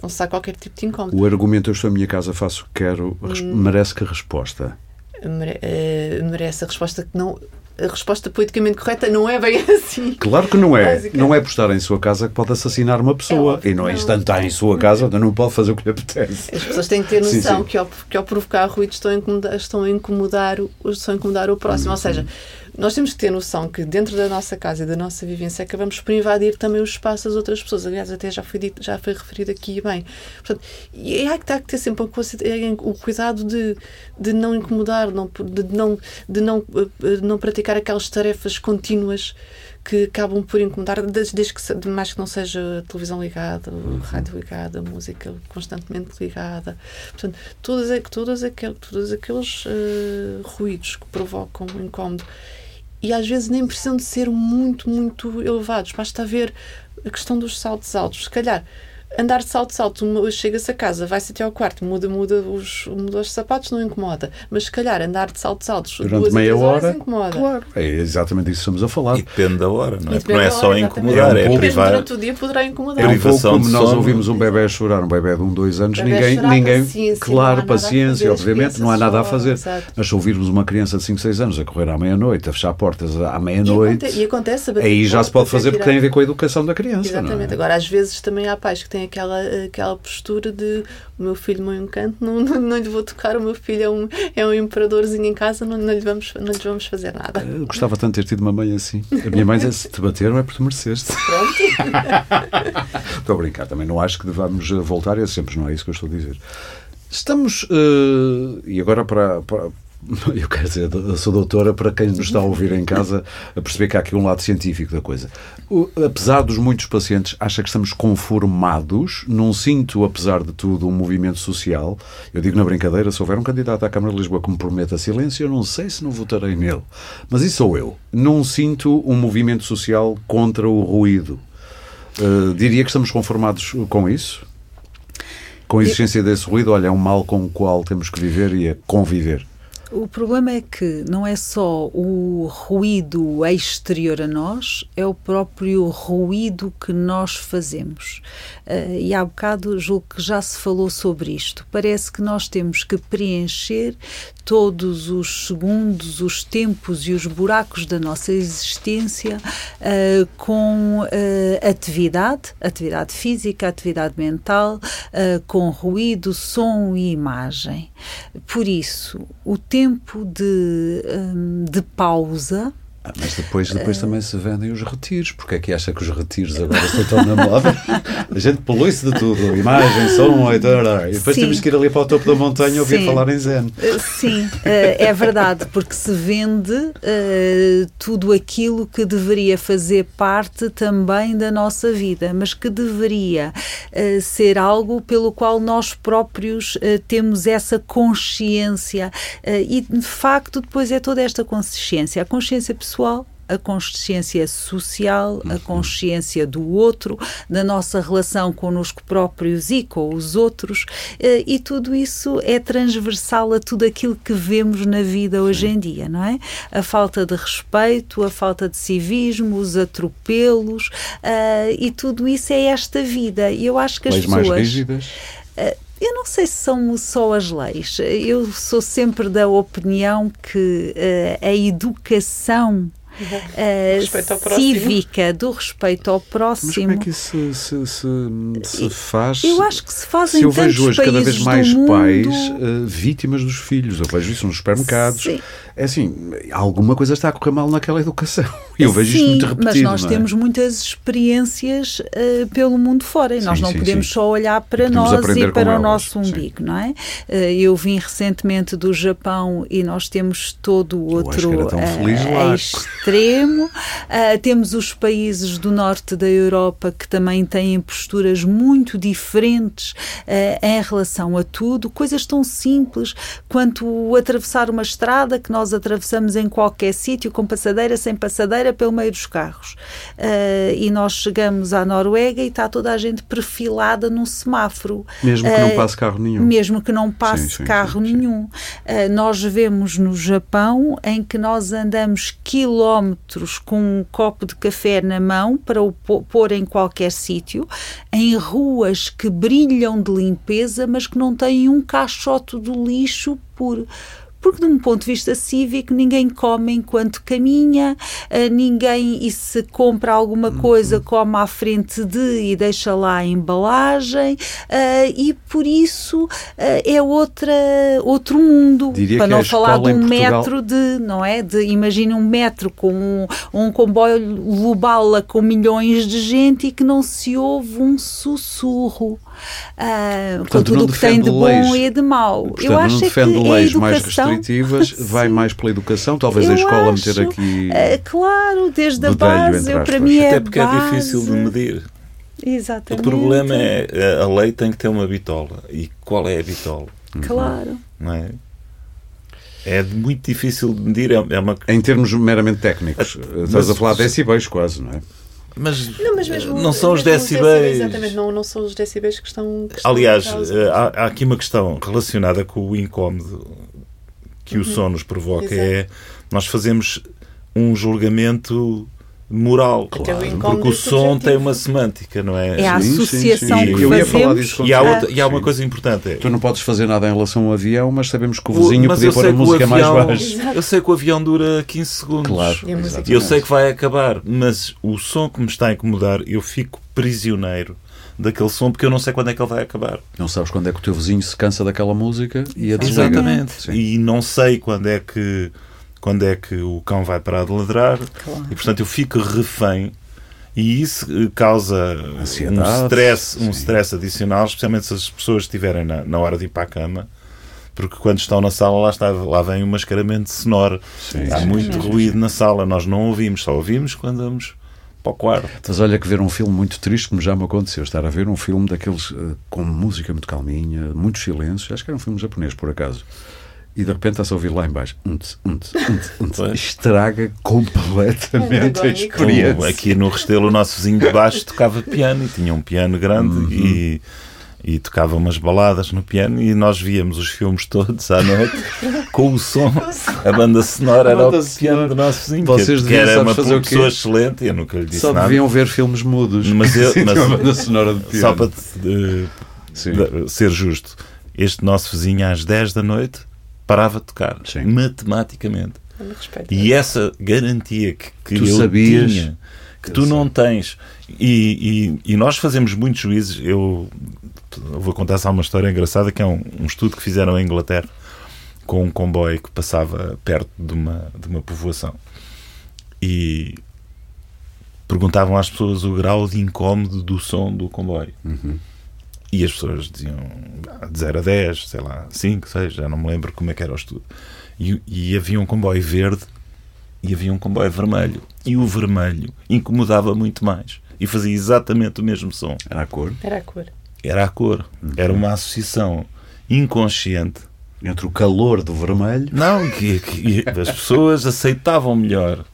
vão cessar qualquer tipo de incómodo. O argumento eu estou em minha casa, faço o que quero, hum, merece que resposta? Mere, uh, merece a resposta que não a resposta politicamente correta não é bem [laughs] assim. Claro que não é. Não é por estar em sua casa que pode assassinar uma pessoa. É e não é estar em sua casa, não pode fazer o que lhe apetece. As pessoas têm que ter noção sim, sim. Que, ao, que ao provocar ruído estão a incomodar, estão a incomodar, estão a incomodar o próximo. Ou seja, nós temos que ter noção que dentro da nossa casa e da nossa vivência acabamos por invadir também o espaço das outras pessoas. Aliás, até já foi, dito, já foi referido aqui bem. Portanto, e há que, há que ter sempre o cuidado de, de não incomodar, não, de, não, de não, eh, não praticar aquelas tarefas contínuas que acabam por incomodar, desde, que, mais que não seja a televisão ligada, uhum. rádio ligada, a música constantemente ligada. Portanto, todas, todas, aquel, todos aqueles uh, ruídos que provocam incómodo e às vezes nem precisam de ser muito, muito elevados. Basta ver a questão dos saltos altos. Se calhar andar de salto, salto, chega-se a casa, vai-se até ao quarto, muda, muda, os, muda os sapatos, não incomoda. Mas se calhar andar de saltos altos durante duas meia hora, incomoda. Claro, é exatamente isso que estamos a falar. E depende da hora, não é? Não é só incomodar, é, um é privar. Durante o dia poderá incomodar. É um pouco como nós ouvimos um bebê chorar, um bebê de um, dois anos, ninguém, chorar, ninguém paciência, claro, paciência, obviamente, não há nada a fazer. Exato. Mas se ouvirmos uma criança de 5, 6 anos a correr à meia-noite, a fechar portas à meia-noite, e, acontece, aí já se pode fazer porque tem a ver com a educação da criança. Exatamente. Agora, às vezes também há pais que têm aquela aquela postura de o meu filho, meu encanto, não, não, não lhe vou tocar, o meu filho é um, é um imperadorzinho em casa, não, não, lhe vamos, não lhe vamos fazer nada. Eu gostava tanto de ter tido uma mãe assim. A minha mãe disse: se te bateram é porque tu mereceste. Pronto. [laughs] estou a brincar, também não acho que devamos voltar a sempre, não é isso que eu estou a dizer. Estamos, uh, e agora para, para, [laughs] eu quero dizer, eu sou doutora para quem nos está a ouvir em casa a perceber que há aqui um lado científico da coisa. O, apesar dos muitos pacientes, acha que estamos conformados, não sinto, apesar de tudo, um movimento social. Eu digo na brincadeira, se houver um candidato à Câmara de Lisboa que me prometa silêncio, eu não sei se não votarei nele. Mas isso sou eu. Não sinto um movimento social contra o ruído. Uh, diria que estamos conformados com isso? Com a existência desse ruído, olha, é um mal com o qual temos que viver e a conviver. O problema é que não é só o ruído exterior a nós, é o próprio ruído que nós fazemos. Uh, e há bocado julgo que já se falou sobre isto. Parece que nós temos que preencher todos os segundos, os tempos e os buracos da nossa existência uh, com uh, atividade, atividade física, atividade mental, com ruído, som e imagem. Por isso, o tempo de, um, de pausa ah, mas depois, depois também se vendem os retiros. Porque é que acha que os retiros agora estão tão na moda? A gente polui-se de tudo. Imagem, som, e depois Sim. temos que ir ali para o topo da montanha ouvir Sim. falar em Zen. Eh, sim, eh, é verdade, porque se vende uh, tudo aquilo que deveria fazer parte também da nossa vida, mas que deveria uh, ser algo pelo qual nós próprios uh, temos essa consciência. e de facto, depois é toda esta consciência, a consciência pessoal pessoal, a consciência social, a consciência do outro, da nossa relação connosco próprios e com os outros, eh, e tudo isso é transversal a tudo aquilo que vemos na vida hoje em dia, não é? A falta de respeito, a falta de civismo, os atropelos, uh, e tudo isso é esta vida. E eu acho que as Leis pessoas. Mais rígidas. Uh, eu não sei se são só as leis. Eu sou sempre da opinião que uh, a educação [laughs] uh, cívica do respeito ao próximo. Mas como é que isso se, se, se, faz? Eu acho que se faz eu vejo hoje cada vez mais pais uh, vítimas dos filhos. Eu vejo isso nos supermercados. Sim. É assim, alguma coisa está a correr mal naquela educação. [laughs] Eu vejo sim, isto muito repetido. Mas nós é? temos muitas experiências uh, pelo mundo fora e sim, nós não podemos só olhar para nós e para o elas. nosso umbigo, não é? eu vim recentemente do Japão e nós temos todo o outro extremo. Uh, temos os países do norte da Europa que também têm posturas muito diferentes uh, em relação a tudo, coisas tão simples quanto atravessar uma estrada que nós atravessamos em qualquer sítio, com passadeira, sem passadeira, pelo meio dos carros. Uh, e nós chegamos à Noruega e está toda a gente perfilada num semáforo. Mesmo que não passe carro nenhum. Mesmo que não passe sim, sim, carro sim, nenhum. nós vemos no Japão em que nós andamos quilómetros com um copo de café na mão para o pôr em qualquer sítio, em ruas que brilham de limpeza, mas que não têm um caixote do lixo por porque de um ponto de vista cívico ninguém come enquanto caminha, eh, ninguém e se compra alguma uhum. coisa come à frente de e deixa lá a embalagem eh, e por isso eh, é outra outro mundo. Diria para não falar de um metro de não é? De imagine um metro com um, um comboio lubala com milhões de gente e que não se ouve um sussurro uh, Portanto, com tudo o que tem de bom leis. e de mau. Portanto, eu acho não defende que leis mais restritivas, [laughs] vai mais pela educação, talvez eu a escola acho, meter aqui. Uh, claro, desde a base, eu, para mim é Até porque base. é difícil de medir. Exatamente. O problema é a lei tem que ter uma bitola. E qual é a bitola? Claro. Não é? É muito difícil de medir. É uma... Em termos meramente técnicos. Estás a falar de decibéis quase, não é? Mas não, mas mesmo, não são os decibéis. Exatamente, não, não são os decibéis que estão. Que Aliás, eh, há, há, aqui uma questão relacionada com o incómodo que uhum. o som nos provoca. Exato. É nós fazemos um julgamento moral, claro. porque o som tem uma semântica, não é? É a associação sim, sim. que eu ia falar disso e há, outra, e há uma coisa importante. É, tu não podes fazer nada em relação ao avião, mas sabemos que o vizinho o, podia pôr a música avião, mais baixa. Eu sei que o avião dura 15 segundos. Claro. E eu sei que vai acabar, mas o som que me está a incomodar, eu fico prisioneiro daquele som porque eu não sei quando é que ele vai acabar. Não sabes quando é que o teu vizinho se cansa daquela música e a desliga. Exatamente. E não sei quando é que quando é que o cão vai parar de ladrar. Claro. e portanto eu fico refém. E isso eh, causa Ansiedade, um stress, um stress adicional, especialmente se as pessoas estiverem na, na hora de ir para a cama. Porque quando estão na sala lá, está, lá vem um mascaramento sonoro. Sim, Há sim, muito sim, ruído na sala, nós não ouvimos, só ouvimos quando vamos para o quarto. Mas olha que ver um filme muito triste, como já me aconteceu, estar a ver um filme daqueles uh, com música muito calminha, muitos silêncios, acho que era um filme japonês por acaso e de repente está-se a ouvir lá embaixo untz, untz, untz, estraga completamente a experiência. Aqui no Restelo o nosso vizinho de baixo tocava piano e tinha um piano grande uhum. e, e tocava umas baladas no piano e nós víamos os filmes todos à noite [laughs] com o som, a banda sonora a era banda o piano do nosso vizinho Vocês que, era uma fazer pessoa excelente eu nunca lhe disse Só nada. deviam ver filmes mudos. Mas, eu, [laughs] mas a banda sonora de piano. só para uh, ser justo este nosso vizinho às 10 da noite parava de tocar, Sim. matematicamente. E essa garantia que, que tu eu sabias, tinha, que tu não tens, e, e, e, nós fazemos muitos juízes. Eu vou contar só uma história engraçada que é um, um, estudo que fizeram em Inglaterra com um comboio que passava perto de uma, de uma povoação e perguntavam às pessoas o grau de incómodo do som do comboio. Uhum. E as pessoas diziam de 0 a 10, sei lá, 5, 6, já não me lembro como é que era o estudo. E, e havia um comboio verde e havia um comboio vermelho. E o vermelho incomodava muito mais. E fazia exatamente o mesmo som. Era a cor? Era a cor. Era a cor. Uhum. Era uma associação inconsciente. Entre o calor do vermelho. Não, que, que as pessoas aceitavam melhor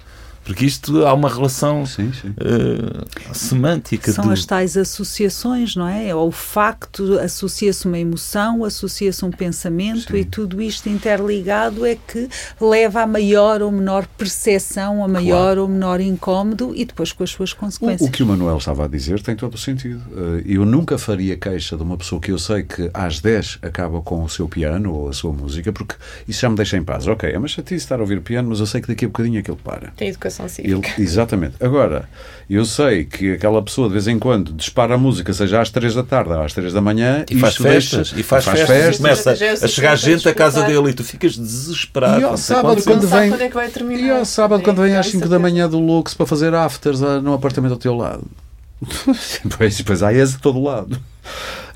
Porque isto há uma relação sim, sim. Uh, semântica. São de... as tais associações, não é? O facto associa-se uma emoção, associa-se um pensamento sim. e tudo isto interligado é que leva a maior ou menor percepção, a maior claro. ou menor incómodo e depois com as suas consequências. O, o, que o Manuel estava a dizer tem todo o sentido. Eh, eu nunca faria queixa de uma pessoa que eu sei que às 10 acaba com o seu piano ou a sua música, porque isso já me deixa em paz. Ok, é uma chatice estar a ouvir piano, mas eu sei que daqui a bocadinho é que ele para. Tem educação cívica. Ele, exatamente. Agora, eu sei que aquela pessoa de vez em quando dispara a música, seja às 3 da tarde ou às 3 da manhã, e faz festas, deixa, e faz, faz festas, festas, começa a, chegar gente à casa dele e tu ficas desesperado. E ao sábado, quando vem, é e ao sábado, quando vem às 5 da manhã do Lux para fazer afters no apartamento ao teu lado. [laughs] depois, depois há esse de todo lado.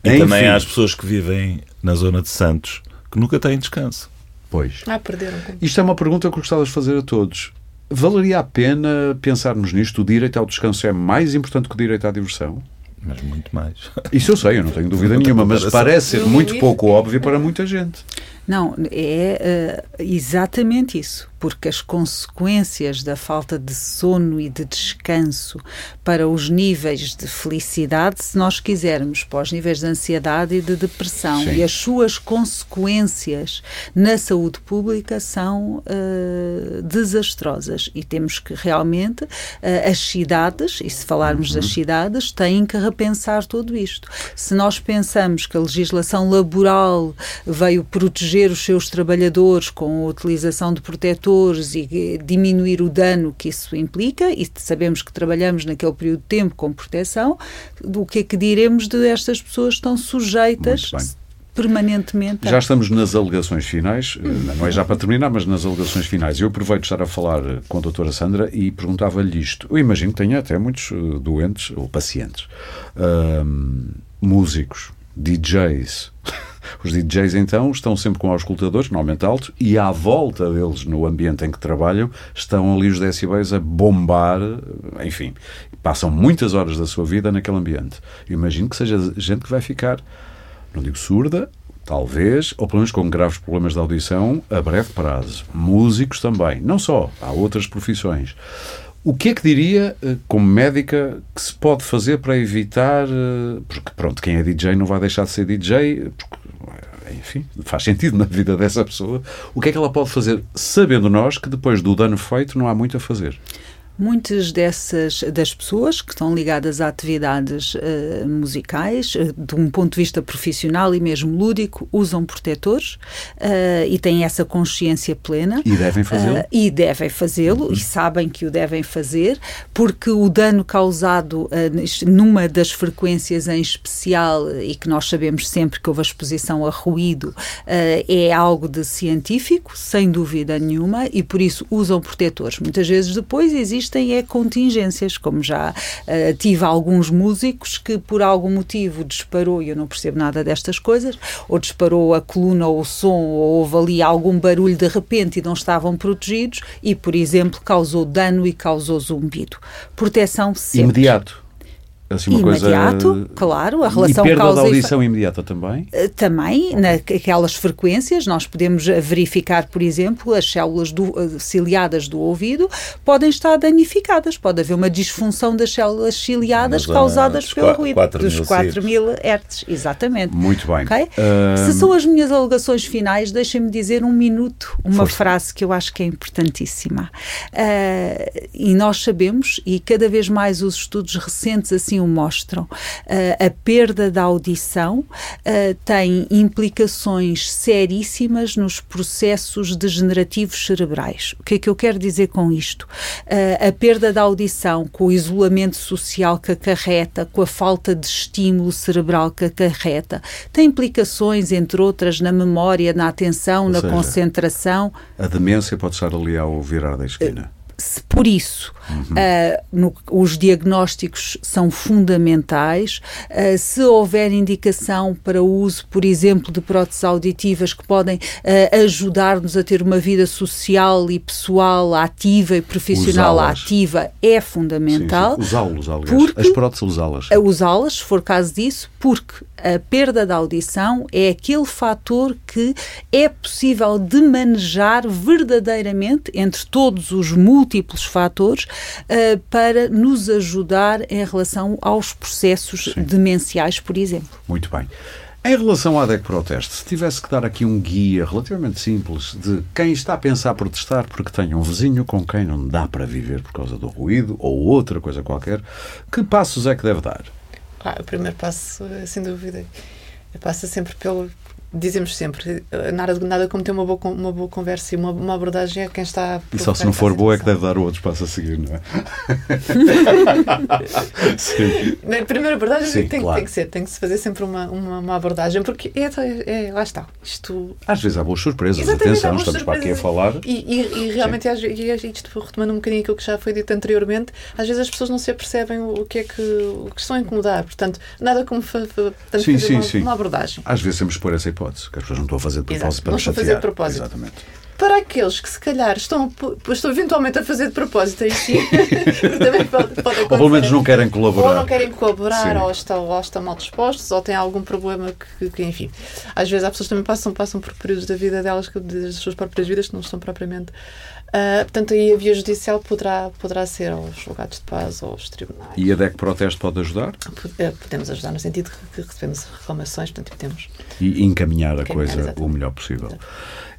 E Enfim. também há as pessoas que vivem na zona de Santos que nunca têm descanso. Pois. Ah, perderam. Isto é uma pergunta que gostava de fazer a todos. Valeria a pena pensarmos nisto? O direito ao descanso é mais importante que o direito à diversão? Mas muito mais. Isso eu sei, eu não tenho dúvida [laughs] nenhuma, mas parece ser muito pouco óbvio para muita gente. Não, é uh, exatamente isso porque as consequências da falta de sono e de descanso para os níveis de felicidade, se nós quisermos, para os níveis de ansiedade e de depressão, Sim. e as suas consequências na saúde pública são uh, desastrosas. E temos que realmente, uh, as cidades, e se falarmos uhum. das cidades, têm que repensar tudo isto. Se nós pensamos que a legislação laboral veio proteger os seus trabalhadores com a utilização de protetores e diminuir o dano que isso implica, e sabemos que trabalhamos naquele período de tempo com proteção, do que é que diremos de estas pessoas que estão sujeitas permanentemente. Já estamos nas alegações finais, eh, não é já para terminar, mas nas alegações finais. Eu aproveito de estar a falar com a doutora Sandra e perguntava-lhe isto. Eu imagino que tenha até muitos eh, doentes ou pacientes, músicos, DJs. [laughs] Os DJs, então, estão sempre com auscultadores, normalmente altos, e à volta deles, no ambiente em que trabalham, estão ali os decibéis a bombar, enfim, passam muitas horas da sua vida naquele ambiente. Imagino que seja gente que vai ficar, não digo surda, talvez, ou pelo menos com graves problemas de audição a breve prazo. Músicos também, não só, há outras profissões. O que é que diria, eh, como médica, que se pode fazer para evitar. Eh, porque, pronto, quem é DJ não vai deixar de ser DJ, porque, eh, enfim, faz sentido na vida dessa pessoa. O que é que ela pode fazer, sabendo nós que depois do dano feito não há muito a fazer? Muitas dessas das pessoas que estão ligadas a atividades uh, musicais, uh, de um ponto de vista profissional e mesmo lúdico, usam protetores uh, e têm essa consciência plena. E devem fazê-lo. e devem fazê-lo uhum. e sabem que o devem fazer, porque o dano causado numa das frequências em especial, e que nós sabemos sempre que houve a exposição a ruído, é algo de científico, sem dúvida nenhuma, e por isso usam protetores. Muitas vezes depois existe existem é contingências, como já uh, tive alguns músicos que por algum motivo disparou, e eu não percebo nada destas coisas, ou disparou a coluna ou o som, ou houve ali algum barulho de repente e não estavam protegidos, e, por exemplo, causou dano e causou zumbido. Proteção sempre. Imediato assim, uma imediato, coisa... claro, a relação e perda causa da audição e... imediata também? Eh, também, naquelas frequências, nós podemos verificar, por exemplo, as células do, eh, ciliadas do ouvido podem estar danificadas, pode haver uma disfunção das células ciliadas causadas pelo ruído, 4 dos 4 mil Hz, exatamente. Muito bem. Okay? Se são as minhas alegações finais, deixem-me dizer um minuto, uma Força. frase que eu acho que é importantíssima. Uh, e nós sabemos, e cada vez mais os estudos recentes assim o mostram. Uh, a perda da audição uh, tem implicações seríssimas nos processos degenerativos cerebrais. O que é que eu quero dizer com isto? Uh, a perda da audição, com o isolamento social que acarreta, com a falta de estímulo cerebral que acarreta, tem implicações, entre outras, na memória, na atenção, Ou na seja, concentração. A demência pode estar ali ao virar da esquina por isso, uhum. uh, no, os diagnósticos são fundamentais. Uh, se houver indicação para o uso, por exemplo, de próteses auditivas que podem uh, ajudar-nos a ter uma vida social e pessoal ativa e profissional ativa, é fundamental. Usá-los, As próteses usá-las. Usá-las, se for caso disso, porque a perda da audição é aquele fator que é possível de manejar verdadeiramente entre todos os músicos múltiplos fatores uh, para nos ajudar em relação aos processos Sim. demenciais, por exemplo. Muito bem. Em relação à DEC Proteste, se tivesse que dar aqui um guia relativamente simples de quem está a pensar protestar porque tem um vizinho com quem não dá para viver por causa do ruído ou outra coisa qualquer, que passos é que deve dar? Ah, o primeiro passo, sem dúvida, passa sempre pelo, dizemos sempre, nada, nada como ter uma boa, uma boa conversa e uma, uma abordagem a quem está. E só se não for boa é que deve dar o outro espaço a seguir, não é? [laughs] Sim. Na primeira abordagem Sim, tem, claro. tem, que ser, tem que se fazer sempre uma, uma, uma abordagem, porque é, é, é, lá está. Isto... Às vezes há boas surpresas, Exatamente, atenção, boas estamos surpresas. para aqui a falar. E, e, e realmente, às, e isto retomando um bocadinho aquilo que já foi dito anteriormente, às vezes as pessoas não se apercebem o que é que, o que estão a incomodar. Portanto, nada como fa, fa, sim, sim, uma, uma abordagem. Às vezes temos que pôr essa hipótese hipótese, que as pessoas não estão a fazer de propósito Exato. para não. Estão a fazer de propósito. Exatamente. Para aqueles que se calhar estão, estão eventualmente a fazer de propósito, aí sim, [laughs] também pode, pode Ou pelo menos não querem colaborar. Ou não querem colaborar, ou estão, ou estão mal dispostos, ou têm algum problema que, que, enfim. Às vezes as pessoas também passam, passam por períodos da vida delas, das suas próprias vidas, que não estão propriamente Uh, portanto, aí a via judicial poderá, poderá ser aos julgados de paz ou aos tribunais. E a DEC Proteste pode ajudar? Eh, podemos ajudar no sentido que recebemos reclamações, portanto, podemos... E encaminhar a coisa exatamente. o melhor possível.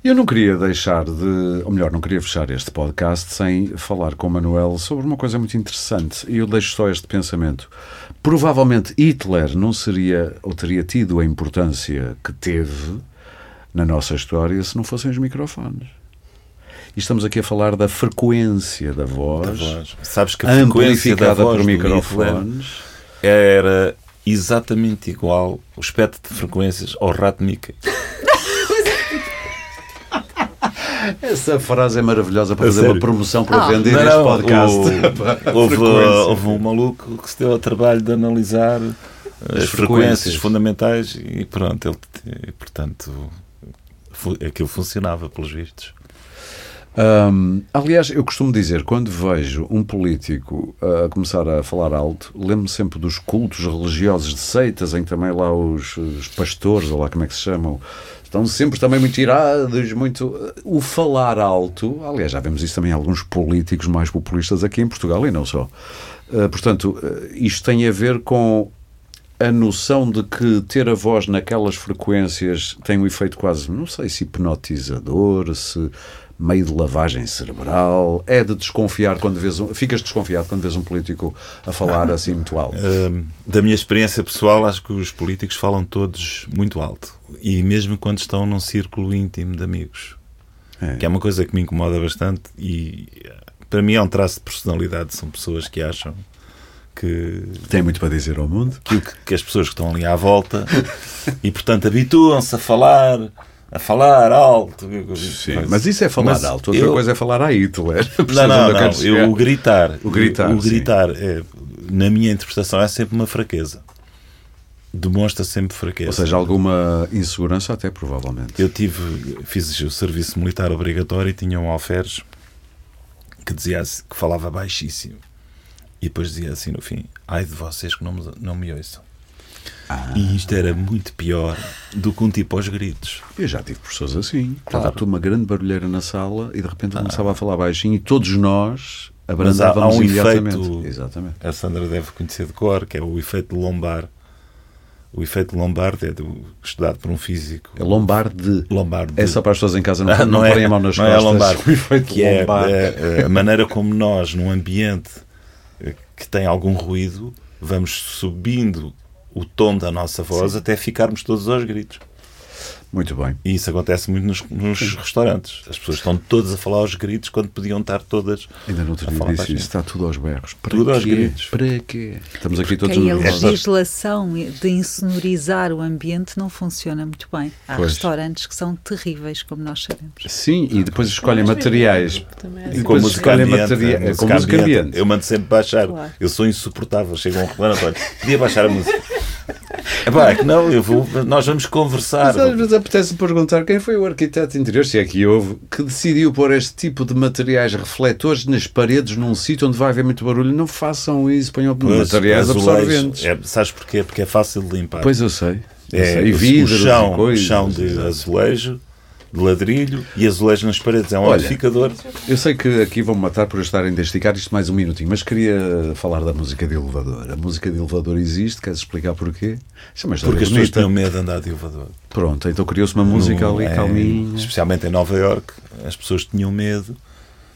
Eu não queria deixar de, ou melhor, não queria fechar este podcast sem falar com o Manuel sobre uma coisa muito interessante. E eu deixo só este pensamento. Provavelmente Hitler não seria, ou teria tido a importância que teve na nossa história se não fossem os microfones. E estamos aqui a falar da frequência da voz. Da voz. Sabes que a frequência da voz por microfones era exatamente igual o espectro de frequências ao rato Mickey. [laughs] Essa frase é maravilhosa para fazer uma promoção para ah, vender não, este podcast. O, [laughs] houve, houve, um maluco que se deu ao trabalho de analisar as, as frequências. frequências. fundamentais e pronto, ele, portanto, aquilo funcionava pelos vistos. Um, aliás, eu costumo dizer, quando vejo um político a começar a falar alto, lembro-me sempre dos cultos religiosos de seitas, em que também lá os, os, pastores, ou lá como é que se chamam, estão sempre também muito irados, muito... O falar alto, aliás, já vemos isso também em alguns políticos mais populistas aqui em Portugal e não só. Uh, portanto, uh, isto tem a ver com a noção de que ter a voz naquelas frequências tem um efeito quase, não sei se hipnotizador, se meio de lavagem cerebral? É de desconfiar quando vês um, ficas desconfiado quando vês um político a falar [laughs] assim muito alto? Uh, da minha experiência pessoal, acho que os políticos falam todos muito alto e mesmo quando estão num círculo íntimo de amigos, é. que é uma coisa que me incomoda bastante e para mim é um traço de personalidade. São pessoas que acham que tem muito para dizer ao mundo, que, que as pessoas que estão ali à volta [laughs] e portanto habituam-se a falar a falar alto. Sim, mas isso é falar mas alto, outra eu... coisa é falar a Hitler. [laughs] Não, não, não. Eu, o gritar. O gritar, o, o gritar é, na minha interpretação, é sempre uma fraqueza. Demonstra sempre fraqueza. Ou seja, alguma insegurança, até provavelmente. Eu tive, fiz o serviço militar obrigatório e tinha um alferes que dizia que falava baixíssimo. E depois dizia assim no fim: ai de vocês que não me, não me ouçam. Ah. E isto era muito pior do que um tipo aos gritos. Eu já tive pessoas assim. Claro. Estava toda uma grande barulheira na sala e de repente ah. começava a falar baixinho e todos nós abrandávamos há, há um efeito, Exatamente. A Sandra deve conhecer de cor, que é o efeito lombar. O efeito Lombard é do, estudado por um físico. É Lombard de. Lombard de... É só para as pessoas em casa não, ah, não, não é, a mão nas não costas. É Lombard. [laughs] O efeito que é, é, é, a maneira como nós, num ambiente que tem algum ruído, vamos subindo o tom da nossa voz Sim. até ficarmos todos aos gritos. Muito bem. E isso acontece muito nos, nos restaurantes. As pessoas estão todas a falar aos gritos quando podiam estar todas. Ainda não teria disse isso, está tudo aos berros. Para tudo quê? aos gritos. Para quê? Estamos aqui todos Porque a legislação de insonorizar o ambiente não funciona muito bem. Há pois. restaurantes que são terríveis, como nós sabemos. Sim, e depois escolhem materiais. É e como escolhem materiais. Com música ambiente. Eu mando sempre baixar. Claro. Eu sou insuportável. Chega um reclamatório. Podia baixar a música. É pá, que não, eu vou, nós vamos conversar. Mas, mas apetece perguntar quem foi o arquiteto interior, se é que houve, que decidiu pôr este tipo de materiais refletores nas paredes num sítio onde vai haver muito barulho. Não façam isso, ponham pois, materiais absorventes. É, sabes porquê? Porque é fácil de limpar. Pois eu sei. é, sei. E vidros, o chão, chão de azulejo de ladrilho e azulejo nas paredes. É um Olha, amplificador. Eu sei que aqui vão matar por estar a investigar isto mais um minutinho, mas queria falar da música de elevador. A música de elevador existe, queres explicar porquê? É Porque as pessoas têm medo de andar de elevador. Pronto, então criou-se uma música no, ali é, calminha. Especialmente em Nova York, as pessoas tinham medo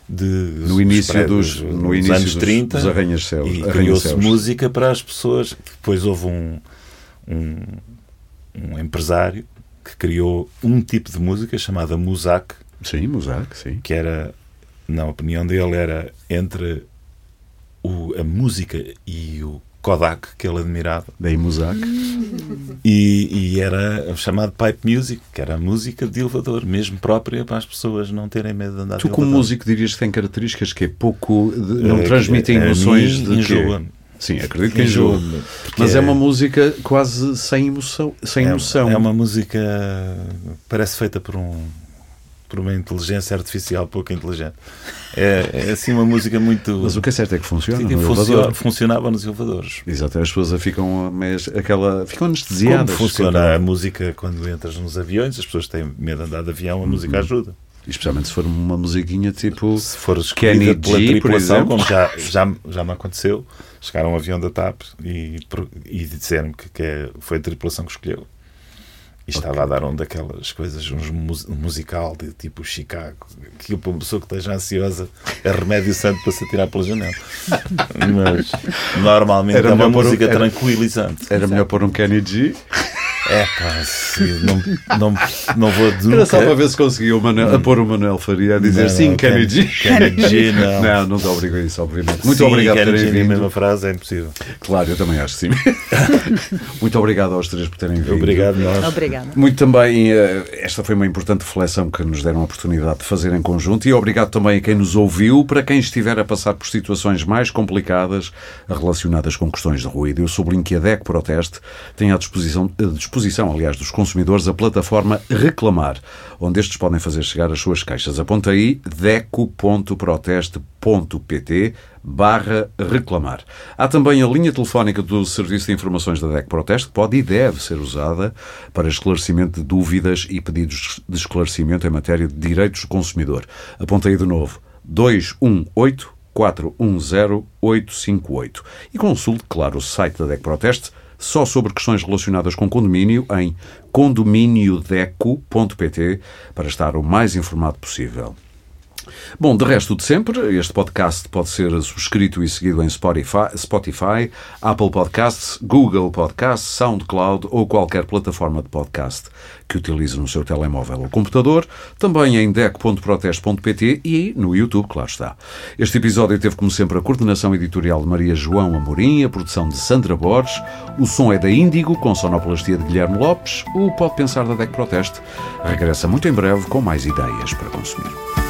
de no início prédios, dos, no início anos 30 dos arranhas-céus. E criou-se música para as pessoas. Depois houve um, um, um empresário que criou um tipo de música chamada Musak. Sim, Musak, sim. Que era, na opinião dele, era entre o, a música e o Kodak, que ele admirava. Daí Musak. E, e, era chamado pipe music, que era a música de elevador, mesmo própria para as pessoas não terem medo de andar Tu, como músico, dirias que tem características que é pouco. De, não é, transmite emoções de. Enjoa. Sim, acredito que enjoa. Mas é, é uma música quase sem emoção. Sem é, emoção. é uma música. Parece feita por um por uma inteligência artificial pouco inteligente. É, é assim uma música muito. Mas o que é certo é que funciona. Sim, no funciona, funcionava nos elevadores. Exato, as pessoas ficam, mas aquela, ficam anestesiadas. Como funciona a música quando entras nos aviões? As pessoas têm medo de andar de avião, a uhum. música ajuda. Especialmente se for uma musiquinha tipo. Se for Kenny G, tripulação, como já, [laughs] já, já me aconteceu, chegaram um avião da TAP e, e disseram que, que é, foi a tripulação que escolheu. E estava okay. a dar um daquelas coisas, um musical de tipo Chicago, que uma pessoa que esteja ansiosa é remédio santo para se atirar pela janela. [laughs] Mas normalmente era é uma música um, era, tranquilizante. Era melhor pôr um Kenny G. É pá, não, não, não vou nunca. Era só para ver se conseguia o Manuel, a pôr o Manuel Faria a dizer não, sim, não, Kenny G. Kenny G, [laughs] não. Não, não te obrigo a isso, obviamente. Muito sim, obrigado por terem vindo. a mesma frase é impossível. Claro, eu também acho que sim. [laughs] Muito obrigado aos três por terem vindo. Obrigado, nós. Obrigado. Muito também, eh, esta foi uma importante reflexão que nos deram a oportunidade de fazer em conjunto e obrigado também a quem nos ouviu, para quem estiver a passar por situações mais complicadas relacionadas com questões de ruído. Eu sublinho que a DEC Proteste tem à disposição, à disposição aliás, dos consumidores a plataforma Reclamar, onde estes podem fazer chegar as suas queixas. Aponta aí deco.proteste.pt barra reclamar. Há também a linha telefónica do Serviço de Informações da DEC Proteste, que pode e deve ser usada para esclarecimento de dúvidas e pedidos de esclarecimento em matéria de direitos do consumidor. Aponta aí de novo 218 410 858 e consulte, claro, o site da DEC Proteste só sobre questões relacionadas com condomínio em condominiodeco.pt para estar o mais informado possível. Bom, de resto de sempre, este podcast pode ser subscrito e seguido em Spotify, Spotify, Apple Podcasts, Google Podcasts, SoundCloud ou qualquer plataforma de podcast que utilize no seu telemóvel ou computador, também em dec.proteste.pt e no YouTube, claro está. Este episódio teve, como sempre, a coordenação editorial de Maria João Amorim, a produção de Sandra Borges, o som é da Índigo, com sonoplastia de Guilherme Lopes, o Pode Pensar da DEC Proteste regressa muito em breve com mais ideias para consumir.